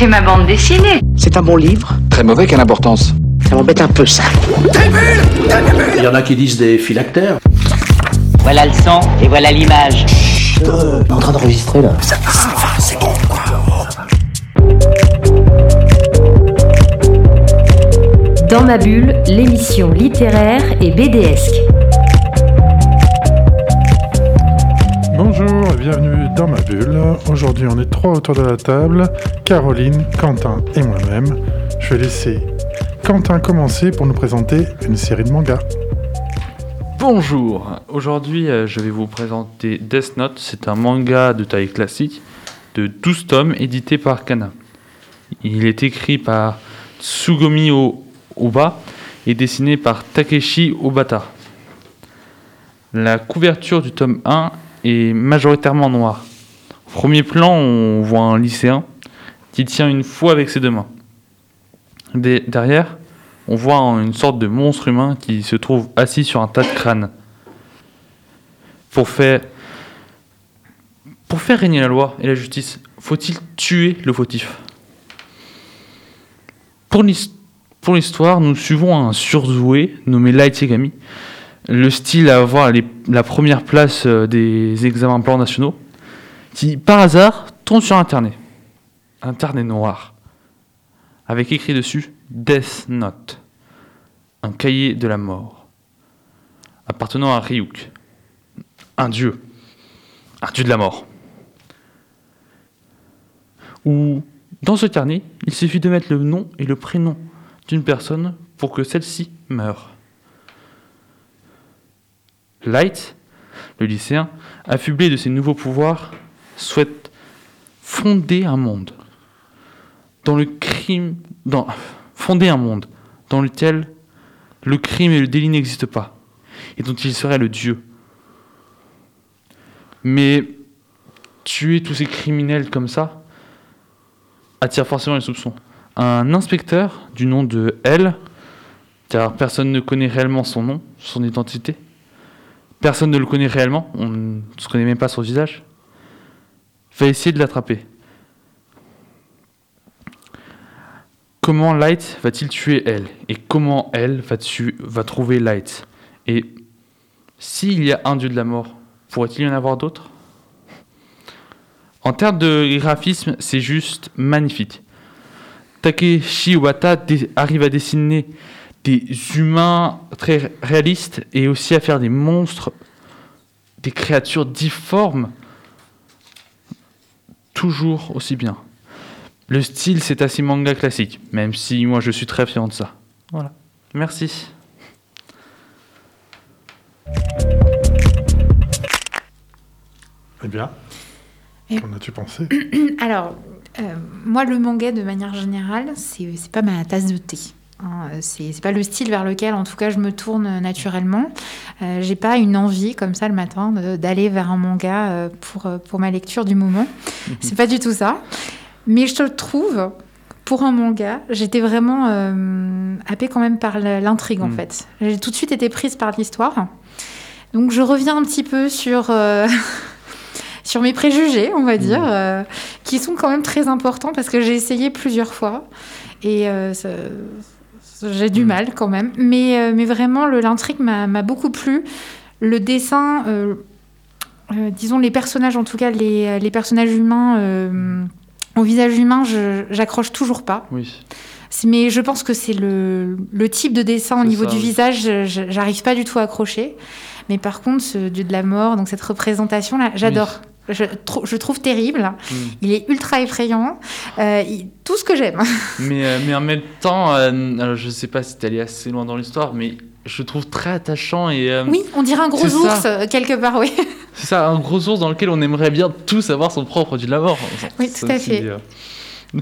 c'est ma bande dessinée. C'est un bon livre. Très mauvais, quelle importance Ça m'embête un peu, ça. Il y en a qui disent des phylactères. Voilà le son et voilà l'image. Euh, en train d'enregistrer là. Dans ma bulle, l'émission littéraire et BDesque. Bienvenue dans ma bulle. Aujourd'hui, on est trois autour de la table Caroline, Quentin et moi-même. Je vais laisser Quentin commencer pour nous présenter une série de mangas. Bonjour, aujourd'hui euh, je vais vous présenter Death Note, c'est un manga de taille classique de 12 tomes édité par Kana. Il est écrit par Tsugomi Oba et dessiné par Takeshi Obata. La couverture du tome 1 est majoritairement noire. Au premier plan, on voit un lycéen qui tient une fouet avec ses deux mains. Derrière, on voit une sorte de monstre humain qui se trouve assis sur un tas de crânes. Pour faire, régner la loi et la justice, faut-il tuer le fautif? Pour l'his- pour l'histoire, nous suivons un surdoué nommé Light le style à avoir la première place euh, des examens plans nationaux, qui par hasard tombe sur Internet. Internet noir, avec écrit dessus Death Note, un cahier de la mort, appartenant à Ryuk, un dieu, un dieu de la mort. Ou, dans ce carnet, il suffit de mettre le nom et le prénom d'une personne pour que celle-ci meure. Light, le lycéen, affublé de ses nouveaux pouvoirs, souhaite fonder un monde dans le crime, dans, fonder un monde dans lequel le crime et le délit n'existent pas, et dont il serait le Dieu. Mais tuer tous ces criminels comme ça attire forcément les soupçons. Un inspecteur du nom de L, car personne ne connaît réellement son nom, son identité, personne ne le connaît réellement, on ne se connaît même pas son visage, va essayer de l'attraper. Comment Light va-t-il tuer elle? Et comment elle va, va trouver Light? Et s'il y a un dieu de la mort, pourrait-il y en avoir d'autres? En termes de graphisme, c'est juste magnifique. Takeshi Wata arrive à dessiner des humains très réalistes et aussi à faire des monstres, des créatures difformes, toujours aussi bien. Le style, c'est assez manga classique, même si moi je suis très fier de ça. Voilà. Merci. Eh bien, qu'en as-tu pensé? Alors, euh, moi, le manga, de manière générale, c'est c'est pas ma tasse de thé. Hein, c'est pas le style vers lequel, en tout cas, je me tourne naturellement. Euh, J'ai pas une envie, comme ça, le matin, d'aller vers un manga euh, pour, euh, pour ma lecture du moment. c'est pas du tout ça. Mais je trouve, pour un manga, j'étais vraiment euh, happée quand même par l'intrigue, en Mm. fait. J'ai tout de suite été prise par l'histoire. Donc, je reviens un petit peu sur... euh, sur mes préjugés, on va dire, euh, qui sont quand même très importants parce que j'ai essayé plusieurs fois et euh, ça- j'ai du Mm. mal quand même. Mais, euh, mais vraiment, l'intrigue m'a beaucoup plu. Le dessin, euh, euh, disons les personnages, en tout cas les, les personnages humains euh, au visage humain, j'accroche toujours pas. Oui. Mais je pense que c'est le, le type de dessin au niveau ça, du oui. visage, j'arrive pas du tout à accrocher. Mais par contre, ce dieu de la mort, donc cette représentation-là, j'adore. Je, trou- je trouve terrible. Mm. Il est ultra effrayant. Euh, il- tout ce que j'aime. Mais, euh, mais en même temps, euh, alors je sais pas si t'es allé assez loin dans l'histoire, mais je le trouve très attachant et euh, Oui, on dirait un gros ça. ours, quelque part, oui. c'est ça, un gros ours dans lequel on aimerait bien tous avoir son propre dieu de la mort. Oui, Ça, tout à fait. euh,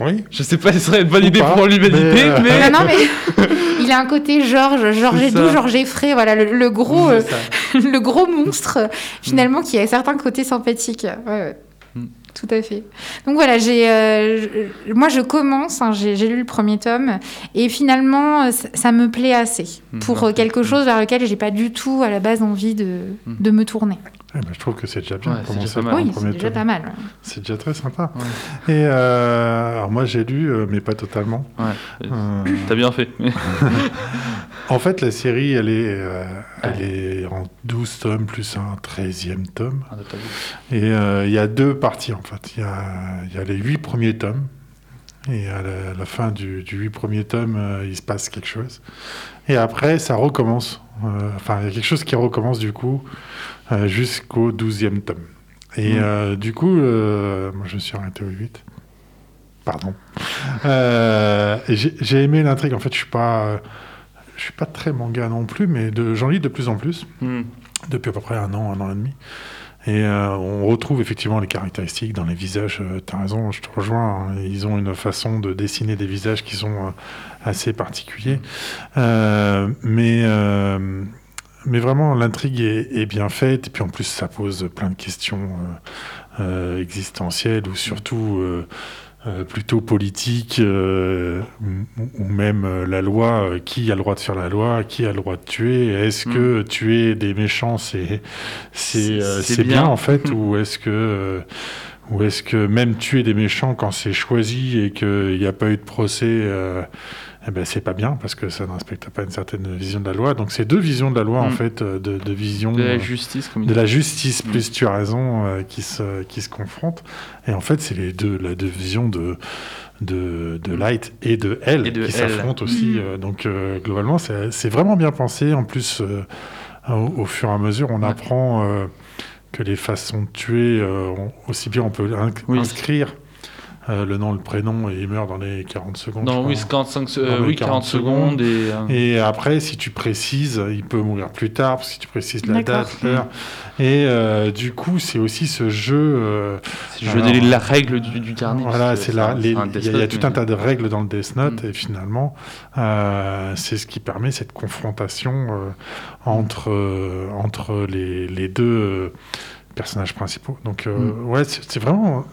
Oui Je sais pas si ce serait une bonne Ou idée pas, pour l'humanité, mais, euh, mais. non, non, mais il a un côté Georges, Georges C'est Doux, ça. Georges Effray, voilà, le, le gros, euh, le gros monstre, euh, finalement, qui a certains côtés sympathiques. Ouais, ouais. Mm. Tout à fait. Donc voilà, j'ai, euh, moi je commence, hein, j'ai lu le premier tome, et finalement euh, ça, ça me plaît assez Mm, pour quelque chose vers lequel j'ai pas du tout à la base envie de, Mm. de me tourner. Eh ben, je trouve que c'est déjà bien. Ouais, c'est commencer déjà pas par Oui, c'est premier déjà tome. pas mal. C'est déjà très sympa. Ouais. Et euh, alors moi j'ai lu, euh, mais pas totalement. Ouais. Euh, T'as bien fait. en fait, la série, elle est, euh, elle est en 12 tomes plus un 13e tome. Ah. Et euh, il y a deux parties en fait. Il y a, il y a les huit premiers tomes. Et à la, la fin du, du huit premiers tomes, euh, il se passe quelque chose. Et après, ça recommence. Euh, Enfin, il y a quelque chose qui recommence du coup euh, jusqu'au 12e tome. Et Mm. euh, du coup, moi je me suis arrêté au 8. Pardon. J'ai aimé l'intrigue. En fait, je suis pas, je suis pas très manga non plus, mais j'en lis de plus en plus Hmm. depuis à peu près un an, un an et demi. Et euh, on retrouve effectivement les caractéristiques dans les visages. Euh, T'as raison, je te rejoins. hein. Ils ont une façon de dessiner des visages qui sont euh, assez particuliers. Euh, mais, euh, mais vraiment, l'intrigue est, est bien faite. Et puis en plus, ça pose plein de questions euh, euh, existentielles ou surtout euh, plutôt politiques ou, ou même la loi. qui a le droit de faire la loi Qui a le droit de tuer? Est-ce que tuer des méchants, c'est bien. bien. en fait? Ou est-ce que ou est-ce que même tuer des méchants quand c'est choisi et qu'il n'y a pas eu de procès, eh ben c'est pas bien parce que ça ne respecte pas une certaine vision de la loi. Donc c'est deux visions de la loi en Mm. fait, euh, de, de vision De la euh, justice, comme il de dit. la justice Mm. plus tu as raison euh, qui se qui se confrontent. Et en fait c'est les deux la deux visions de de, de Light et de Elle Et de qui s'affrontent aussi. Mm. donc euh, globalement c'est c'est vraiment bien pensé. En plus euh, au, au fur et à mesure on Ouais. apprend euh, que les façons de tuer, euh, aussi bien on peut inc- Oui. inscrire euh, le nom, le prénom et il meurt dans les 40 secondes. Dans je oui, crois. 45 se- euh, oui, 40 secondes et. euh, Et après, si tu précises, il peut mourir plus tard, parce que si tu précises la date, l'heure. Et euh, du coup, c'est aussi ce jeu. euh, c'est je alors, donne la règle du, du carnet. voilà, c'est la, il y, a- y tout mais- un tas de règles dans le Death Note, Mm. et finalement, euh, c'est ce qui permet cette confrontation euh, entre, euh, entre les, les deux euh, personnages principaux. Donc, euh, Mm. ouais, c'est vraiment.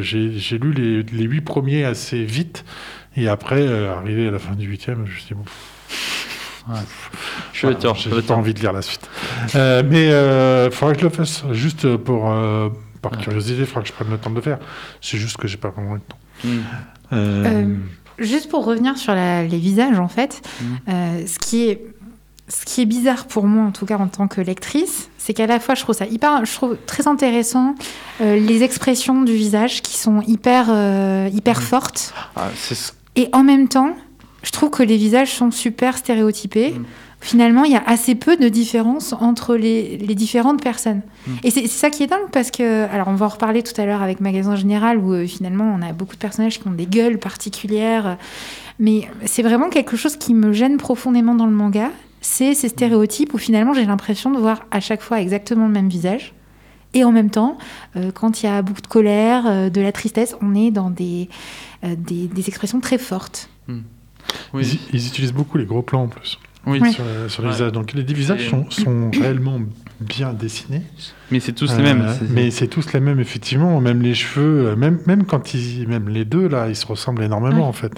J'ai j'ai lu les, les huit premiers assez vite, et après, euh, arrivé à la fin du huitième, je me suis dit, bon, Je tiens, je j'ai pas envie de lire la suite. Euh, mais il euh, faudra que je le fasse, juste pour, euh, par Ouais. curiosité, il faudra que je prenne le temps de le faire. C'est juste que j'ai pas vraiment le temps. Hmm. Euh, Euh, Juste pour revenir sur la- les visages, en fait, euh, ce, qui est, ce qui est bizarre pour moi, en tout cas en tant que lectrice, c'est qu'à la fois, je trouve ça hyper, je trouve très intéressant euh, les expressions du visage qui sont hyper, euh, hyper fortes. Ah, ce- Et en même temps, je trouve que les visages sont super stéréotypés. Mm. Finalement, il y a assez peu de différence entre les, les différentes personnes. Mm. Et c'est ça qui est dingue parce que, alors on va en reparler tout à l'heure avec Magasin Général où euh, finalement on a beaucoup de personnages qui ont des gueules particulières. Mais c'est vraiment quelque chose qui me gêne profondément dans le manga. C'est ces stéréotypes où finalement j'ai l'impression de voir à chaque fois exactement le même visage. Et en même temps, euh, quand il y a beaucoup de colère, euh, de la tristesse, on est dans des, euh, des, des expressions très fortes. Oui, ils, ils utilisent beaucoup les gros plans en plus oui. Ouais. sur, sur les Ouais. visages. Donc les visages sont réellement bien dessinés. mais c'est tous Euh, les mêmes. c'est- Mais c'est tous les mêmes, effectivement. Même les cheveux, euh, même, même quand ils. Même les deux, là, ils se ressemblent énormément, en fait.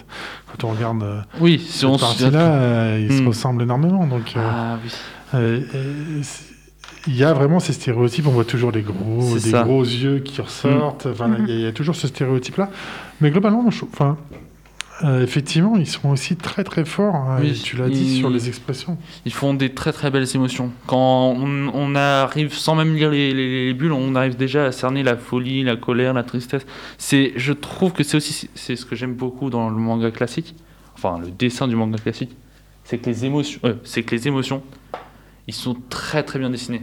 Quand on regarde. euh, Oui, si on cette se euh, ils se Hmm. ressemblent énormément. Donc, euh, Ah oui. euh, euh, c'est- il y a vraiment ces stéréotypes. On voit toujours les gros, des gros yeux qui ressortent. Enfin, Mhm. il y y, a toujours ce stéréotype-là. Mais globalement, je, enfin, euh, effectivement, ils sont aussi très très forts. hein, Oui, tu l'as dit sur les expressions. Ils font des très très belles émotions. Quand on, on arrive, sans même lire les, les- les bulles, on arrive déjà à cerner la folie, la colère, la tristesse. C'est, je trouve que c'est aussi c'est ce que j'aime beaucoup dans le manga classique, enfin le dessin du manga classique, c'est que les émotions, euh, c'est que les émotions, ils sont très très bien dessinés.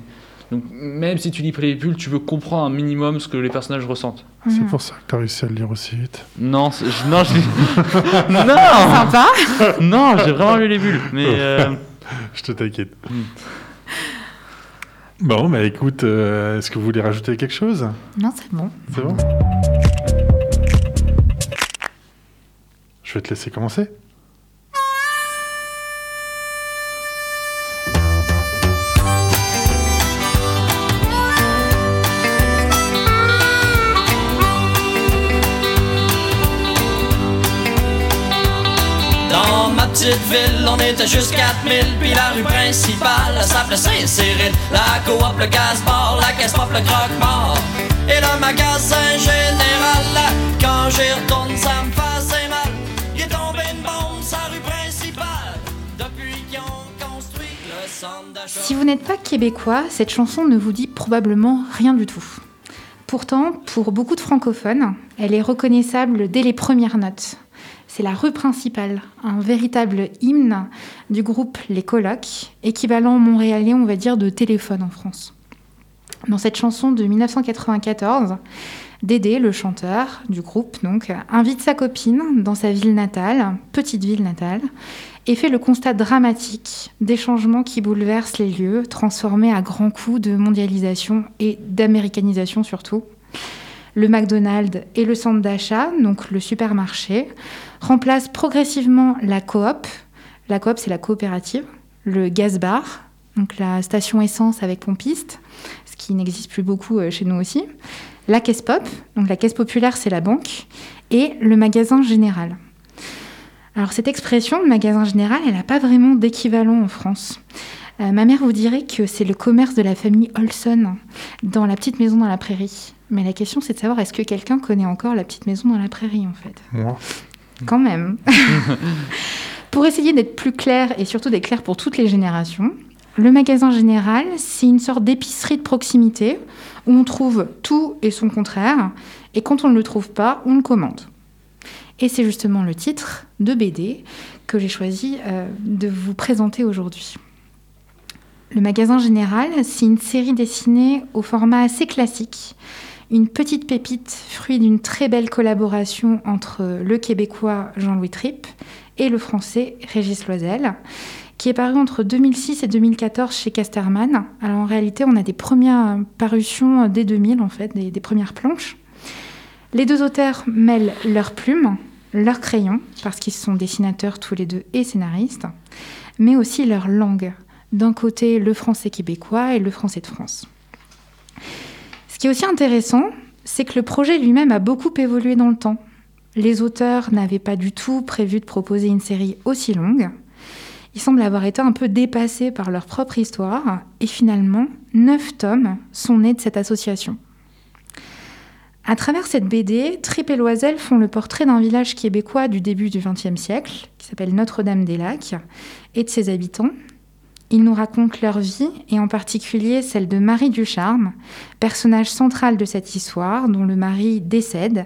Donc même si tu lis pas les bulles, tu veux comprendre un minimum ce que les personnages ressentent. C'est Mhm. pour ça que tu as réussi à le lire aussi vite. Non, je- non, je non, Sympa non, j'ai vraiment lu les bulles, mais euh, Je te t'inquiète. Hmm. Bon, bah écoute, euh, est-ce que vous voulez rajouter quelque chose? Non, c'est bon. C'est bon? Je vais te laisser commencer. Petite ville, on était juste 4000 Puis la rue principale, elle s'appelait Saint-Cyril La coop, le gaz-bar, la caisse pop, le croque-mort. Et le magasin général Quand j'y retourne, ça me faisait mal. Il est tombé une bombe sa rue principale. Depuis qu'ils ont construit le centre d'achat. Si vous n'êtes pas québécois, cette chanson ne vous dit probablement rien du tout. Pourtant, pour beaucoup de francophones, elle est reconnaissable dès les premières notes. C'est la rue principale, un véritable hymne du groupe Les Colocs, équivalent montréalais, on va dire, de téléphone en France. Dans cette chanson de 1994, Dédé, le chanteur du groupe, donc, invite sa copine dans sa ville natale, petite ville natale, et fait le constat dramatique des changements qui bouleversent les lieux, transformés à grands coups de mondialisation et d'américanisation surtout. Le McDonald's et le centre d'achat, donc le supermarché, remplacent progressivement la coop. La coop, c'est la coopérative. Le gaz bar, donc la station essence avec pompiste, ce qui n'existe plus beaucoup euh, chez nous aussi. La caisse pop, donc la caisse populaire, c'est la banque. Et le magasin général. Alors cette expression, magasin général, elle n'a pas vraiment d'équivalent en France. Euh, ma mère vous dirait que c'est le commerce de la famille Olson dans la petite maison dans la prairie. Mais la question c'est de savoir est-ce que quelqu'un connaît encore la petite maison dans la prairie en fait? Moi? Quand même. pour essayer d'être plus clair et surtout d'être clair pour toutes les générations, le magasin général, c'est une sorte d'épicerie de proximité où on trouve tout et son contraire, et quand on ne le trouve pas, on le commande. Et c'est justement le titre de BD que j'ai choisi euh, de vous présenter aujourd'hui. Le magasin général, c'est une série dessinée au format assez classique, une petite pépite, fruit d'une très belle collaboration entre le québécois Jean-Louis Tripp et le français Régis Loisel, qui est paru entre 2006 et 2014 chez Casterman. Alors en réalité, on a des premières parutions dès 2000, en fait, des, des premières planches. Les deux auteurs mêlent leurs plumes, leurs crayons, parce qu'ils sont dessinateurs tous les deux et scénaristes, mais aussi leur langue. D'un côté, le français québécois et le français de France. Ce qui est aussi intéressant, c'est que le projet lui-même a beaucoup évolué dans le temps. Les auteurs n'avaient pas du tout prévu de proposer une série aussi longue. Ils semblent avoir été un peu dépassés par leur propre histoire, et finalement, neuf tomes sont nés de cette association. À travers cette BD, Tripp et Loisel font le portrait d'un village québécois du début du XXe siècle, qui s'appelle Notre-Dame-des-Lacs, et de ses habitants. Ils nous racontent leur vie, et en particulier celle de Marie Ducharme, personnage central de cette histoire, dont le mari décède,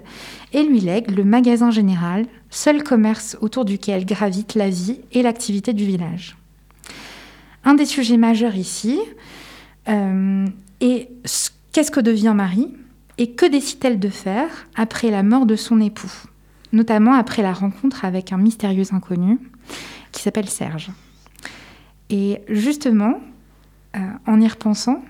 et lui lègue le magasin général, seul commerce autour duquel gravite la vie et l'activité du village. Un des sujets majeurs ici euh, est qu'est-ce que devient Marie et que décide-t-elle de faire après la mort de son époux, notamment après la rencontre avec un mystérieux inconnu qui s'appelle Serge. Et justement, euh, en y repensant,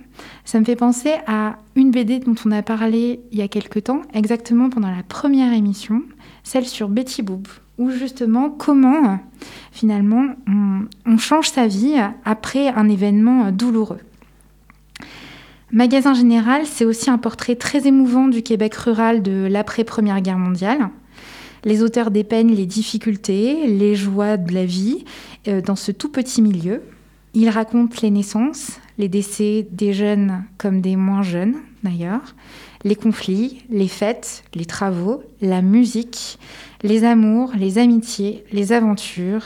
ça me fait penser à une BD dont on a parlé il y a quelque temps, exactement pendant la première émission, celle sur Betty Boop, où justement comment finalement on, change sa vie après un événement douloureux. Magasin Général, c'est aussi un portrait très émouvant du Québec rural de l'après-première guerre mondiale. Les auteurs dépeignent les difficultés, les joies de la vie euh, dans ce tout petit milieu. Ils racontent les naissances, les décès des jeunes comme des moins jeunes d'ailleurs, les conflits, les fêtes, les travaux, la musique, les amours, les amitiés, les aventures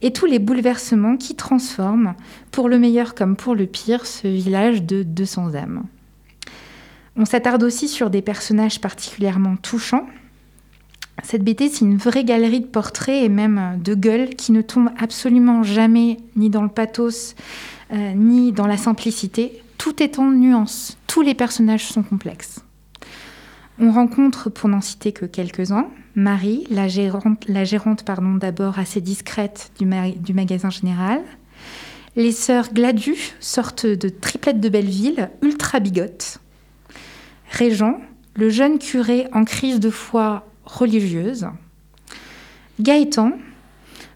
et tous les bouleversements qui transforment, pour le meilleur comme pour le pire, ce village de 200 âmes. On s'attarde aussi sur des personnages particulièrement touchants. Cette BT, c'est une vraie galerie de portraits et même de gueules qui ne tombe absolument jamais ni dans le pathos euh, ni dans la simplicité. Tout est en nuances. Tous les personnages sont complexes. On rencontre, pour n'en citer que quelques-uns, Marie, la gérante, la gérante d'abord assez discrète du, ma du, magasin général. Les sœurs Gladu, sorte de triplettes de Belleville, ultra bigotes. Régent, le jeune curé en crise de foi religieuse. Gaëtan,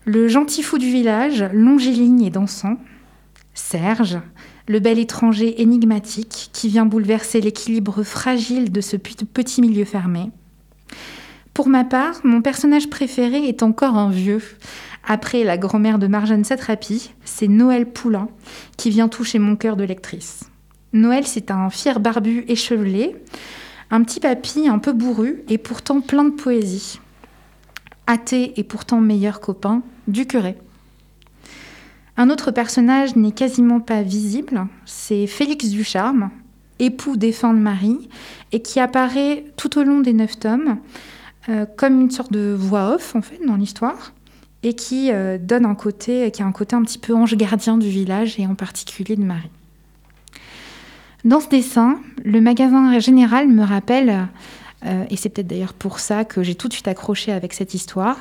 le gentil fou du village, longiligne et dansant. Serge, le bel étranger énigmatique qui vient bouleverser l'équilibre fragile de ce petit milieu fermé. Pour ma part, mon personnage préféré est encore un vieux, après la grand-mère de Marjane Satrapi, c'est Noël Poulain qui vient toucher mon cœur de lectrice. Noël, c'est un fier barbu échevelé, un petit papy un peu bourru et pourtant plein de poésie. Athée et pourtant meilleur copain du curé. Un autre personnage n'est quasiment pas visible, c'est Félix Ducharme, époux défunt de Marie, et qui apparaît tout au long des neuf tomes euh, comme une sorte de voix off en fait dans l'histoire et qui euh, donne un côté, qui a un côté un petit peu ange gardien du village et en particulier de Marie. Dans ce dessin, le magasin général me rappelle, euh, et c'est peut-être d'ailleurs pour ça que j'ai tout de suite accroché avec cette histoire,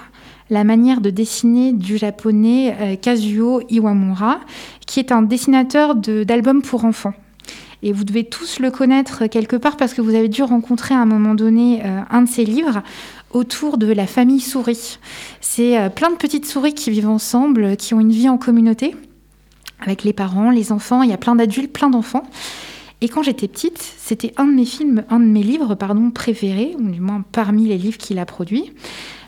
la manière de dessiner du japonais Kazuo Iwamura, qui est un dessinateur d'albums pour enfants. Et vous devez tous le connaître quelque part parce que vous avez dû rencontrer à un moment donné un de ses livres autour de la famille souris. C'est euh, plein de petites souris qui vivent ensemble, qui ont une vie en communauté, avec les parents, les enfants, il y a plein d'adultes, plein d'enfants. Et quand j'étais petite, c'était un de mes films, un de mes livres, pardon, préférés, ou du moins parmi les livres qu'il a produits,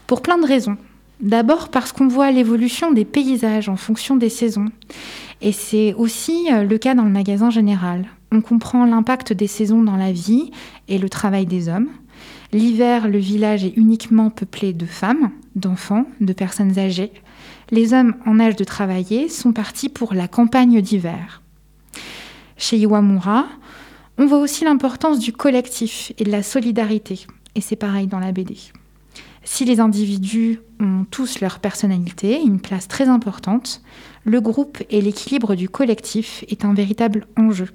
pour plein de raisons. D'abord parce qu'on voit l'évolution des paysages en fonction des saisons. Et c'est aussi euh, le cas dans le magasin général. On comprend l'impact des saisons dans la vie et le travail des hommes. L'hiver, le village est uniquement peuplé de femmes, d'enfants, de personnes âgées. Les hommes en âge de travailler sont partis pour la campagne d'hiver. Chez Iwamura, on voit aussi l'importance du collectif et de la solidarité. Et c'est pareil dans la BD. Si les individus ont tous leur personnalité, une place très importante, le groupe et l'équilibre du collectif est un véritable enjeu.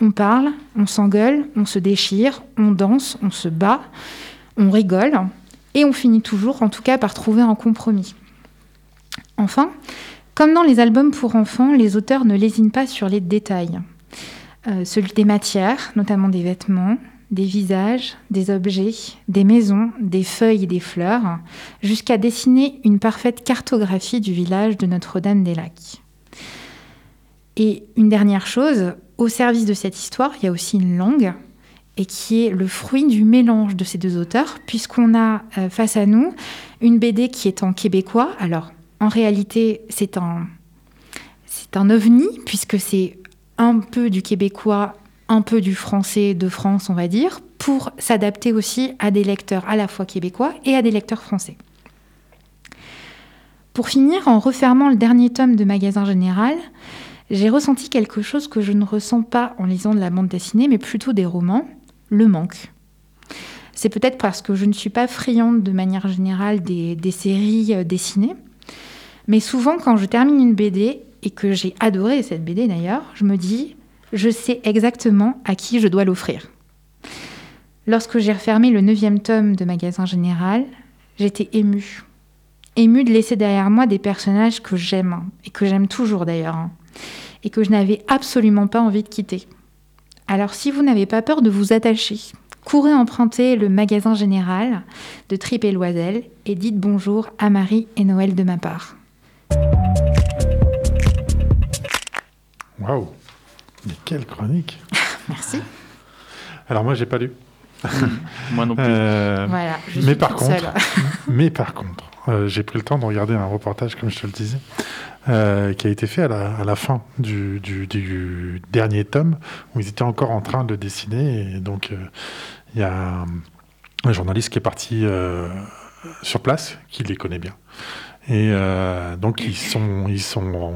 On parle, on s'engueule, on se déchire, on danse, on se bat, on rigole, et on finit toujours, en tout cas, par trouver un compromis. Enfin, comme dans les albums pour enfants, les auteurs ne lésinent pas sur les détails. Euh, celui des matières, notamment des vêtements, des visages, des objets, des maisons, des feuilles et des fleurs, jusqu'à dessiner une parfaite cartographie du village de Notre-Dame-des-Lacs. Et une dernière chose, au service de cette histoire, il y a aussi une langue, et qui est le fruit du mélange de ces deux auteurs, puisqu'on a euh, face à nous une BD qui est en québécois. Alors, en réalité, c'est un, ovni, puisque c'est un peu du québécois, un peu du français de France, on va dire, pour s'adapter aussi à des lecteurs à la fois québécois et à des lecteurs français. Pour finir, en refermant le dernier tome de Magasin Général, j'ai ressenti quelque chose que je ne ressens pas en lisant de la bande dessinée, mais plutôt des romans, le manque. C'est peut-être parce que je ne suis pas friande de manière générale des, séries euh, dessinées, mais souvent quand je termine une BD, et que j'ai adoré cette BD d'ailleurs, je me dis, je sais exactement à qui je dois l'offrir. Lorsque j'ai refermé le neuvième tome de Magasin Général, j'étais émue. Émue de laisser derrière moi des personnages que j'aime, hein, et que j'aime toujours d'ailleurs. Hein et que je n'avais absolument pas envie de quitter. Alors si vous n'avez pas peur de vous attacher, courez emprunter le magasin général de Trip et Loisel et dites bonjour à Marie et Noël de ma part. Waouh Mais quelle chronique Merci. Alors moi j'ai pas lu. moi non plus. Euh, mais, par contre, mais par contre, j'ai pris le temps de regarder un reportage comme je te le disais euh, qui a été fait à la, fin du, dernier tome, où ils étaient encore en train de dessiner. Et donc, euh, il y a un, journaliste qui est parti euh, sur place, qui les connaît bien. Et donc, ils, sont, ils, sont,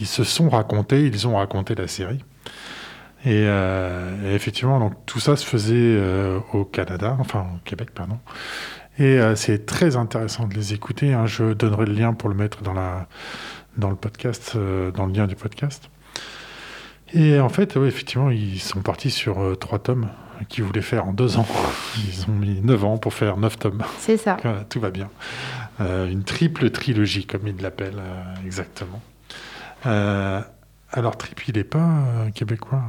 ils se sont racontés, ils ont raconté la série. Et, effectivement, donc, tout ça se faisait au Canada, enfin au Québec, pardon. Et c'est très intéressant de les écouter. Hein. Je donnerai le lien pour le mettre dans la, dans le podcast, euh, dans le lien du podcast. Et en fait, effectivement, ils sont partis sur euh, trois tomes qu'ils voulaient faire en deux ans. Ils ont mis neuf ans pour faire neuf tomes. C'est ça. Tout va bien. Euh, une triple trilogie, comme ils l'appellent exactement. alors, Trip, il n'est pas québécois.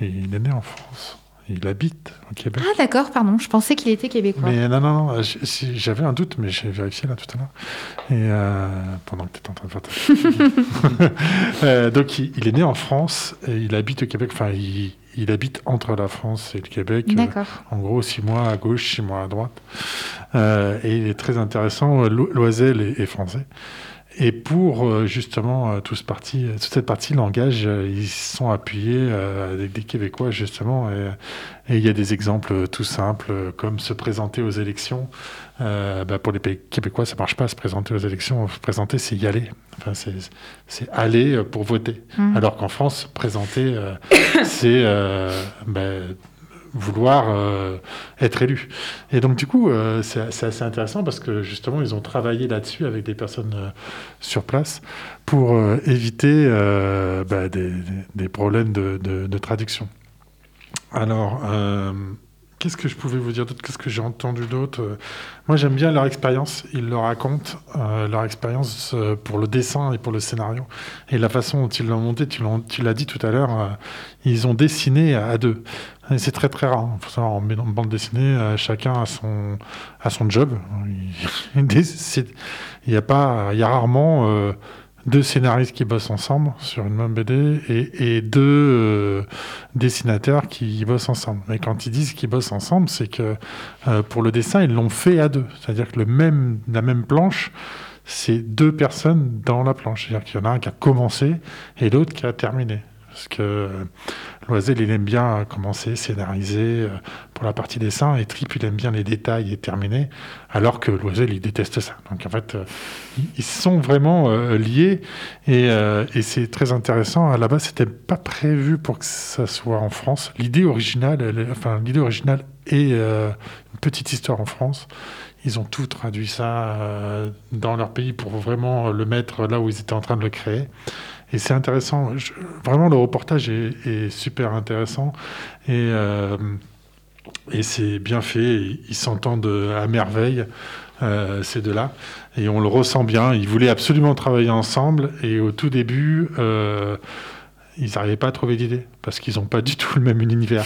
Il est né en France. Il habite au Québec. Ah d'accord, pardon, je pensais qu'il était québécois. Mais non, non, non, j'avais un doute, mais j'ai vérifié là tout à l'heure. Et euh, pendant que tu étais en train de faire ta... euh, donc il, est né en France et il habite au Québec. Enfin, il, il habite entre la France et le Québec. Euh, en gros, six mois à gauche, six mois à droite. Euh, et il est très intéressant. Loisel est, est français. Et pour euh, justement euh, tout ce parti, toute cette partie langage, euh, ils sont appuyés euh, avec des Québécois justement. Et et il y a des exemples tout simples euh, comme se présenter aux élections. Euh, bah, pour les pays Québécois, ça marche pas. Se présenter aux élections, se présenter, c'est y aller. Enfin, c'est aller euh, pour voter. Mhm. Alors qu'en France, présenter, euh, c'est euh, ben, vouloir être élu. Et donc du coup, c'est assez intéressant parce que justement, ils ont travaillé là-dessus avec des personnes sur place pour éviter bah, des, problèmes de, de- de traduction. Alors, qu'est-ce que je pouvais vous dire d'autre? Qu'est-ce que j'ai entendu d'autre? Euh, Moi, j'aime bien leur expérience. Ils le racontent, euh, leur expérience euh, pour le dessin et pour le scénario. Et la façon dont ils l'ont monté, tu l'as- dit tout à l'heure, ils ont dessiné à, deux. C'est très très rare. Il faut savoir, en bande dessinée, chacun a son, a son job. Il il c'est- il y a, il y a rarement deux scénaristes qui bossent ensemble sur une même BD et, deux euh, dessinateurs qui bossent ensemble. Mais quand ils disent qu'ils bossent ensemble, c'est que euh, pour le dessin, ils l'ont fait à deux. C'est-à-dire que le même, la même planche, c'est deux personnes dans la planche. C'est-à-dire qu'il y en a un qui a commencé et l'autre qui a terminé. Parce que euh, Loisel, il aime bien commencer, scénariser euh, pour la partie dessin, et Trip, il aime bien les détails et terminer, alors que Loisel, il déteste ça. Donc en fait, euh, ils- sont vraiment liés, et, c'est très intéressant. À la base, c'était pas prévu pour que ça soit en France. L'idée originale, enfin l'idée originale est une petite histoire en France. Ils ont tout traduit ça dans leur pays pour vraiment le mettre là où ils étaient en train de le créer. Et c'est intéressant. Vraiment, le reportage est, super intéressant. Et, euh, et c'est bien fait. Ils s'entendent à merveille, euh, ces deux-là. Et on le ressent bien. Ils voulaient absolument travailler ensemble. Et au tout début, euh, ils n'arrivaient pas à trouver d'idée. Parce qu'ils n'ont pas du tout le même univers.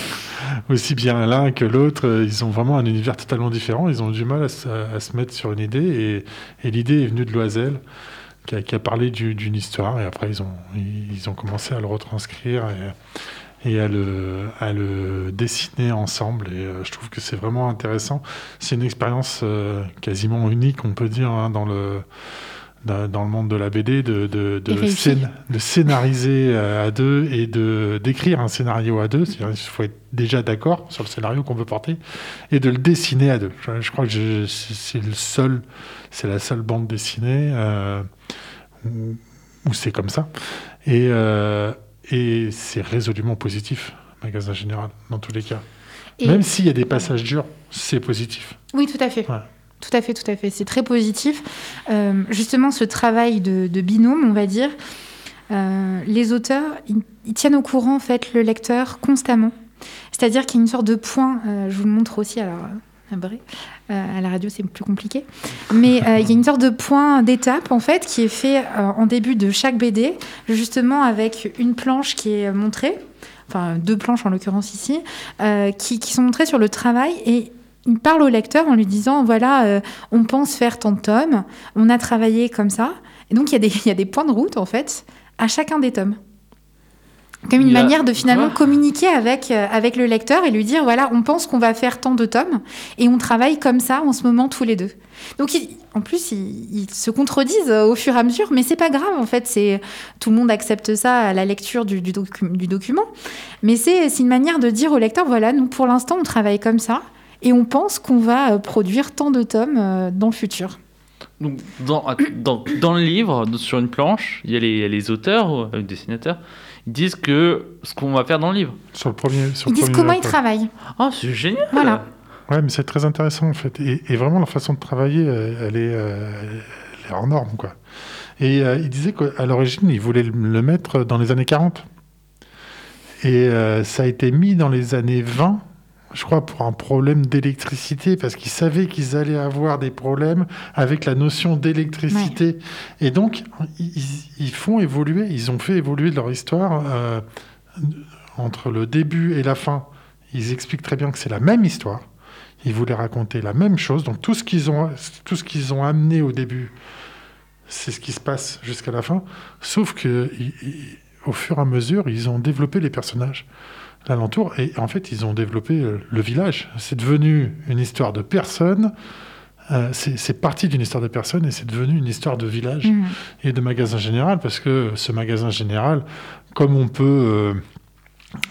Aussi bien l'un que l'autre, euh, ils ont vraiment un univers totalement différent. Ils ont du mal à se, à se mettre sur une idée. Et, et l'idée est venue de Loisel qui a, qui a parlé du- d'une histoire et après ils ont, ils, ont commencé à le retranscrire et, et à, le, à le dessiner ensemble et euh, je trouve que c'est vraiment intéressant. C'est une expérience euh, quasiment unique, on peut dire, hein, dans le dans, le monde de la BD, de, de, de, scén- de scénariser euh, à deux et de d'écrire un scénario à deux. Qu'il faut être déjà d'accord sur le scénario qu'on veut porter et de le dessiner à deux. Je, je crois que c'est le seul, c'est la seule bande dessinée euh, où, où c'est comme ça. Et, euh, et c'est résolument positif, magasin général, dans tous les cas. Et- Même s'il y a des passages durs, c'est positif. Oui, tout à fait. Ouais. Tout à fait, tout à fait. C'est très positif. Euh, justement, ce travail de, de binôme, on va dire, les auteurs, ils, ils tiennent au courant en fait le lecteur constamment. C'est-à-dire qu'il y a une sorte de point. euh, je vous le montre aussi. Alors, à Bray. Euh, à la radio, c'est plus compliqué. Mais euh, il y a une sorte de point d'étape, en fait, qui est fait euh, en début de chaque BD, justement avec une planche qui est montrée, enfin deux planches en l'occurrence ici, euh, qui, sont montrées sur le travail et il parle au lecteur en lui disant voilà, on pense faire tant de tomes, on a travaillé comme ça. Et donc il y, y a des points de route, en fait, à chacun des tomes. Comme une a- manière de finalement communiquer avec, euh, avec le lecteur et lui dire voilà, on pense qu'on va faire tant de tomes et on travaille comme ça en ce moment tous les deux. Donc il- en plus, ils, ils se contredisent euh, au fur et à mesure, mais c'est pas grave en fait. C'est tout le monde accepte ça à la lecture du, du docu- du document, mais c'est une manière de dire au lecteur voilà, nous pour l'instant on travaille comme ça et on pense qu'on va euh, produire tant de tomes dans le futur. Donc, dans, dans, dans le livre, sur une planche, il y a les, les auteurs, euh, les dessinateurs, ils disent que ce qu'on va faire dans le livre. Sur le premier. Sur Ils le disent premier comment ils travaillent. Ah, c'est génial Voilà. Ouais, mais c'est très intéressant en fait. Et, et vraiment, leur façon de travailler, euh, elle est, euh, elle est hors norme, quoi. Et euh, il disait qu'à l'origine, il voulait le- le mettre dans les années 40. Et euh, ça a été mis dans les années 20, je crois, pour un problème d'électricité, parce qu'ils savaient qu'ils allaient avoir des problèmes avec la notion d'électricité. Et donc, ils, font évoluer, ils ont fait évoluer leur histoire euh, entre le début et la fin. Ils expliquent très bien que c'est la même histoire. Ils voulaient raconter la même chose. Donc tout ce qu'ils ont, tout ce qu'ils ont amené au début, c'est ce qui se passe jusqu'à la fin. Sauf que au fur et à mesure, ils ont développé les personnages l'alentour et en fait, ils ont développé euh, le village. C'est devenu une histoire de personnes euh, c'est parti d'une histoire de personne et c'est devenu une histoire de village Mhm. et de magasin général parce que ce magasin général, comme on peut, euh,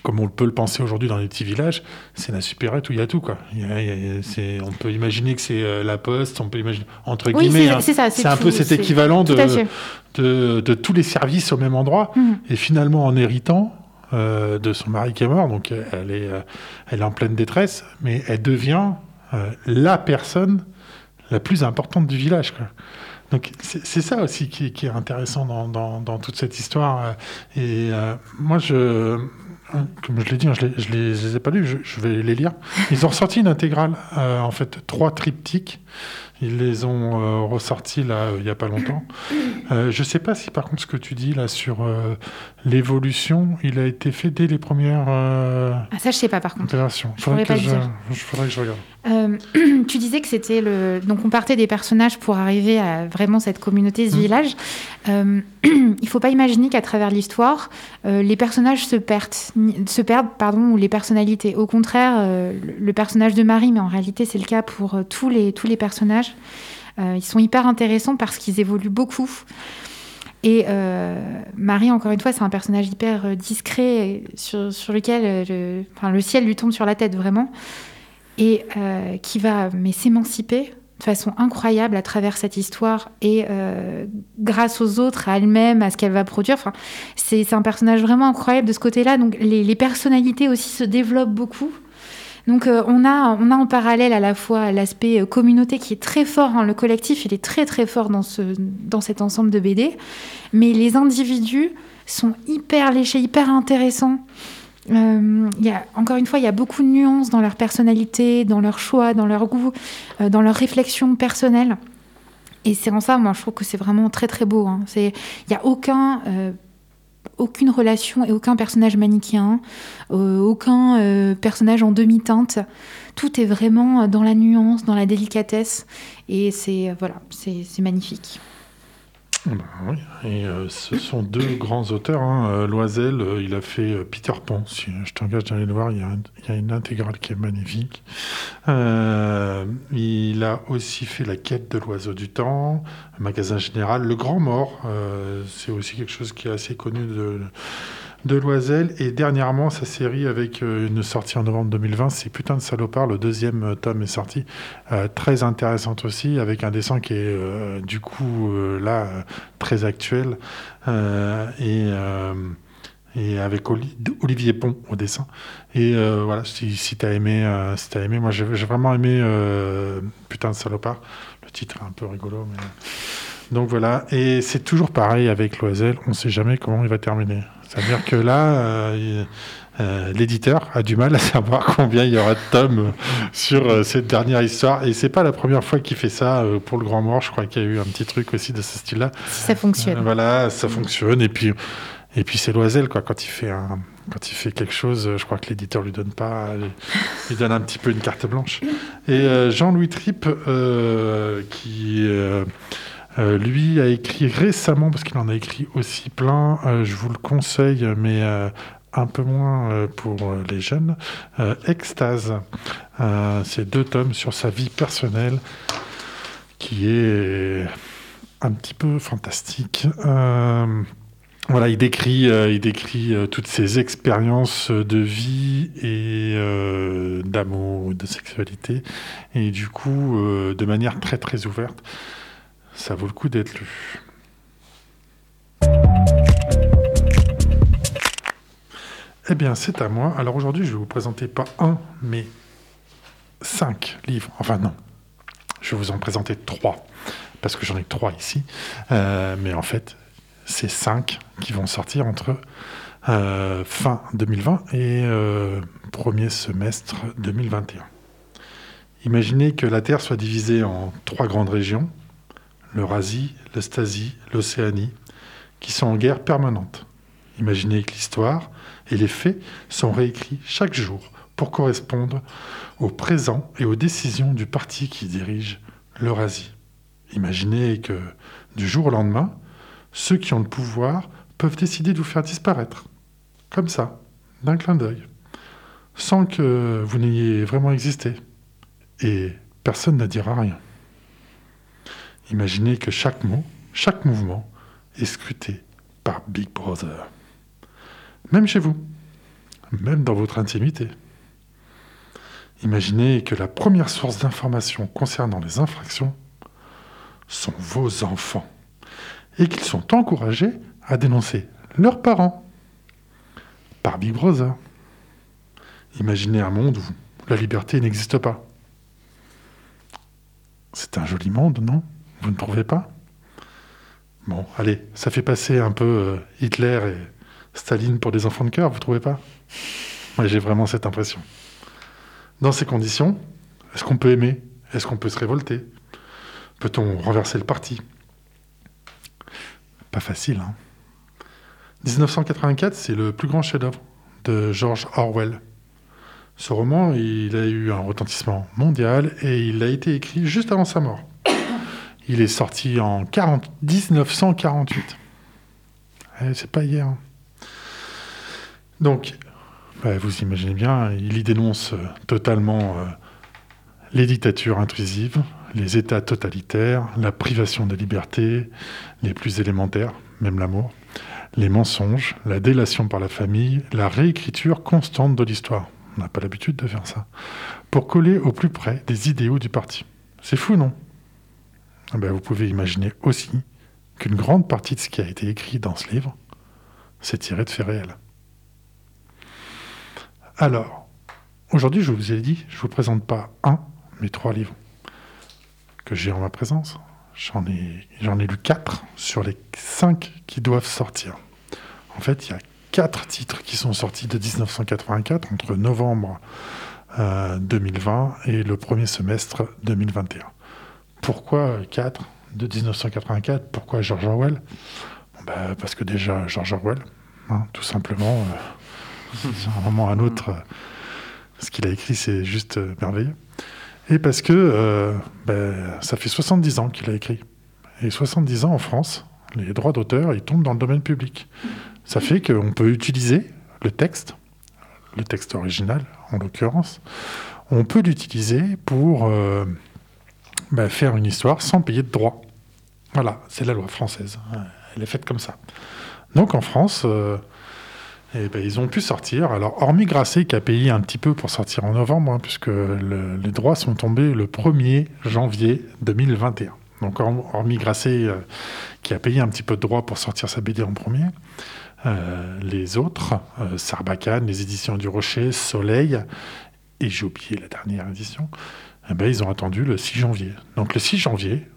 comme on peut le penser aujourd'hui dans les petits villages, c'est la supérette où il y a tout quoi. Il y a- il y a- c'est- on peut imaginer que c'est euh, la poste, on peut imaginer entre Oui, guillemets. c'est hein, c'est un peu cet équivalent de, de, de tous les services au même endroit. Mhm. Et finalement, en héritant euh, de son mari qui est mort, donc euh, elle est, euh, elle est en pleine détresse, mais elle devient la personne la plus importante du village. Donc c'est ça aussi qui, qui est intéressant dans, dans- dans toute cette histoire. Et moi, je, comme je l'ai dit, hein, je ne les, les- ai pas lus, je, je vais les lire. Ils ont ressorti une intégrale, en fait, trois triptyques. Ils les ont euh, ressortis là euh, il n'y a pas longtemps. Euh, je ne sais pas si par contre ce que tu dis là sur l'évolution, il a été fait dès les premières Ah, ça, je sais pas par contre. Faudrait que pas je- faudrait que je regarde. Euh, tu disais que c'était le. Donc, on partait des personnages pour arriver à vraiment cette communauté, ce Mm. village. Euh, il faut pas imaginer qu'à travers l'histoire, euh, les personnages se perdent, se perdent pardon, ou les personnalités. Au contraire, le, personnage de Marie, mais en réalité, c'est le cas pour tous, les, tous les personnages, ils sont hyper intéressants parce qu'ils évoluent beaucoup. Et euh, Marie, encore une fois, c'est un personnage hyper discret sur, sur lequel le, enfin, le ciel lui tombe sur la tête vraiment et euh, qui va mais s'émanciper de façon incroyable à travers cette histoire et euh, grâce aux autres, à elle-même, à ce qu'elle va produire. Enfin, c'est un personnage vraiment incroyable de ce côté-là. Donc les, personnalités aussi se développent beaucoup. Donc euh, on, a, on a en parallèle à la fois l'aspect communauté qui est très fort, hein, le collectif il est très très fort dans, ce, dans cet ensemble de BD, mais les individus sont hyper léchés, hyper intéressants. Euh, y a, encore une fois, il y a beaucoup de nuances dans leur personnalité, dans leur choix, dans leur goût, euh, dans leur réflexion personnelle. Et c'est en ça, moi, je trouve que c'est vraiment très très beau. hein. Il n'y a aucun, euh, aucune relation et aucun personnage manichéen, euh, aucun personnage en demi-teinte. Tout est vraiment dans la nuance, dans la délicatesse. Et c'est voilà, c'est magnifique. Oui, et euh, ce sont deux grands auteurs. Hein. Euh, Loisel, euh, il a fait Peter Pan. Si je t'engage d'aller le voir, il y, a une intégrale qui est magnifique. Il a aussi fait La quête de l'oiseau du temps, magasin général, Le Grand Mort. c'est aussi quelque chose qui est assez connu de, de Loisel. Et dernièrement, sa série avec euh, une sortie en novembre 2020, c'est Putain de salopard. Le deuxième euh, tome est sorti. Euh, très intéressante aussi, avec un dessin qui est du coup là très actuel et, et avec Oli- Olivier Pont au dessin. Et voilà, si, si t'as aimé, si t'as aimé, moi j'ai vraiment aimé Putain de salopard. Le titre est un peu rigolo, mais donc voilà. Et c'est toujours pareil avec Loisel, on sait jamais comment il va terminer. C'est-à-dire que là. euh, euh, l'éditeur a du mal à savoir combien il y aura de tomes sur euh, cette dernière histoire. Et c'est pas la première fois qu'il fait ça pour le Grand Mort. Je crois qu'il y a eu un petit truc aussi de ce style-là. Ça fonctionne. Voilà, ça fonctionne. Et puis, et puis c'est Loisel, quoi. Quand il fait un, quand il fait quelque chose, je crois que l'éditeur lui donne pas, lui, lui donne un petit peu une carte blanche. Et Jean-Louis Tripp, qui euh, lui a écrit récemment, parce qu'il en a écrit aussi plein. euh, je vous le conseille, mais euh, un peu moins pour les jeunes. Extase, c'est deux tomes sur sa vie personnelle, qui est un petit peu fantastique. Voilà, il décrit, il décrit toutes ses expériences de vie et d'amour, de sexualité, et du coup, de manière très très ouverte. Ça vaut le coup d'être lu. Eh bien, c'est à moi. Alors aujourd'hui, je vais vous présenter pas un, mais cinq livres. Enfin non, je vais vous en présenter trois, parce que j'en ai trois ici. Euh, mais en fait, c'est cinq qui vont sortir entre euh, fin 2020 et euh, premier semestre 2021. Imaginez que la Terre soit divisée en trois grandes régions, l'Eurasie, l'Eustasie, l'Océanie, qui sont en guerre permanente. Imaginez que l'histoire et les faits sont réécrits chaque jour pour correspondre au présent et aux décisions du parti qui dirige l'Eurasie. Imaginez que du jour au lendemain, ceux qui ont le pouvoir peuvent décider de vous faire disparaître, comme ça, d'un clin d'œil, sans que vous n'ayez vraiment existé. Et personne ne dira rien. Imaginez que chaque mot, chaque mouvement est scruté par Big Brother. Même chez vous, même dans votre intimité. Imaginez que la première source d'information concernant les infractions sont vos enfants et qu'ils sont encouragés à dénoncer leurs parents par Big Brother. Imaginez un monde où la liberté n'existe pas. C'est un joli monde, non? Vous ne trouvez pas? Bon, allez, ça fait passer un peu euh, Hitler et Staline pour des enfants de cœur, vous trouvez pas? Moi, j'ai vraiment cette impression. Dans ces conditions, est-ce qu'on peut aimer? Est-ce qu'on peut se révolter? Peut-on renverser le parti? Pas facile, hein 1984, c'est le plus grand chef-d'œuvre de George Orwell. Ce roman, il a eu un retentissement mondial et il a été écrit juste avant sa mort. Il est sorti en 40, 1948. Eh, c'est pas hier. hein. Donc, bah, vous imaginez bien, il y dénonce euh, totalement euh, les dictatures intrusives, les États totalitaires, la privation de liberté, les plus élémentaires, même l'amour, les mensonges, la délation par la famille, la réécriture constante de l'histoire. On n'a pas l'habitude de faire ça. Pour coller au plus près des idéaux du parti. C'est fou, non? Ben, Vous pouvez imaginer aussi qu'une grande partie de ce qui a été écrit dans ce livre, c'est tiré de faits réels. Alors, aujourd'hui, je vous ai dit, je ne vous présente pas un, mais trois livres que j'ai en ma présence. J'en ai, ai lu quatre sur les cinq qui doivent sortir. En fait, il y a quatre titres qui sont sortis de 1984 entre novembre euh, 2020 et le premier semestre 2021. Pourquoi quatre de 1984 Pourquoi George Orwell? Bah, Parce que déjà, George Orwell, hein, tout simplement, euh, c'est un moment un autre. euh, ce qu'il a écrit, c'est juste euh, merveilleux. Et parce que euh, ben, ça fait 70 ans qu'il a écrit. Et 70 ans en France, les droits d'auteur, ils tombent dans le domaine public. Ça fait qu'on peut utiliser le texte, le texte original en l'occurrence, on peut l'utiliser pour ben, faire une histoire sans payer de droits. Voilà, c'est la loi française. Elle est faite comme ça. Donc en France, euh, eh ben, ils ont pu sortir. Alors, hormis Grasset qui a payé un petit peu pour sortir en novembre, hein, puisque le- les droits sont tombés le 1er janvier 2021. Donc, hor- hormis Grasset euh, qui a payé un petit peu de droits pour sortir sa BD en premier, euh, les autres, Sarbacane, les éditions du Rocher, Soleil, et j'ai oublié la dernière édition, eh ben, ils ont attendu le 6 janvier. Donc, le 6 janvier,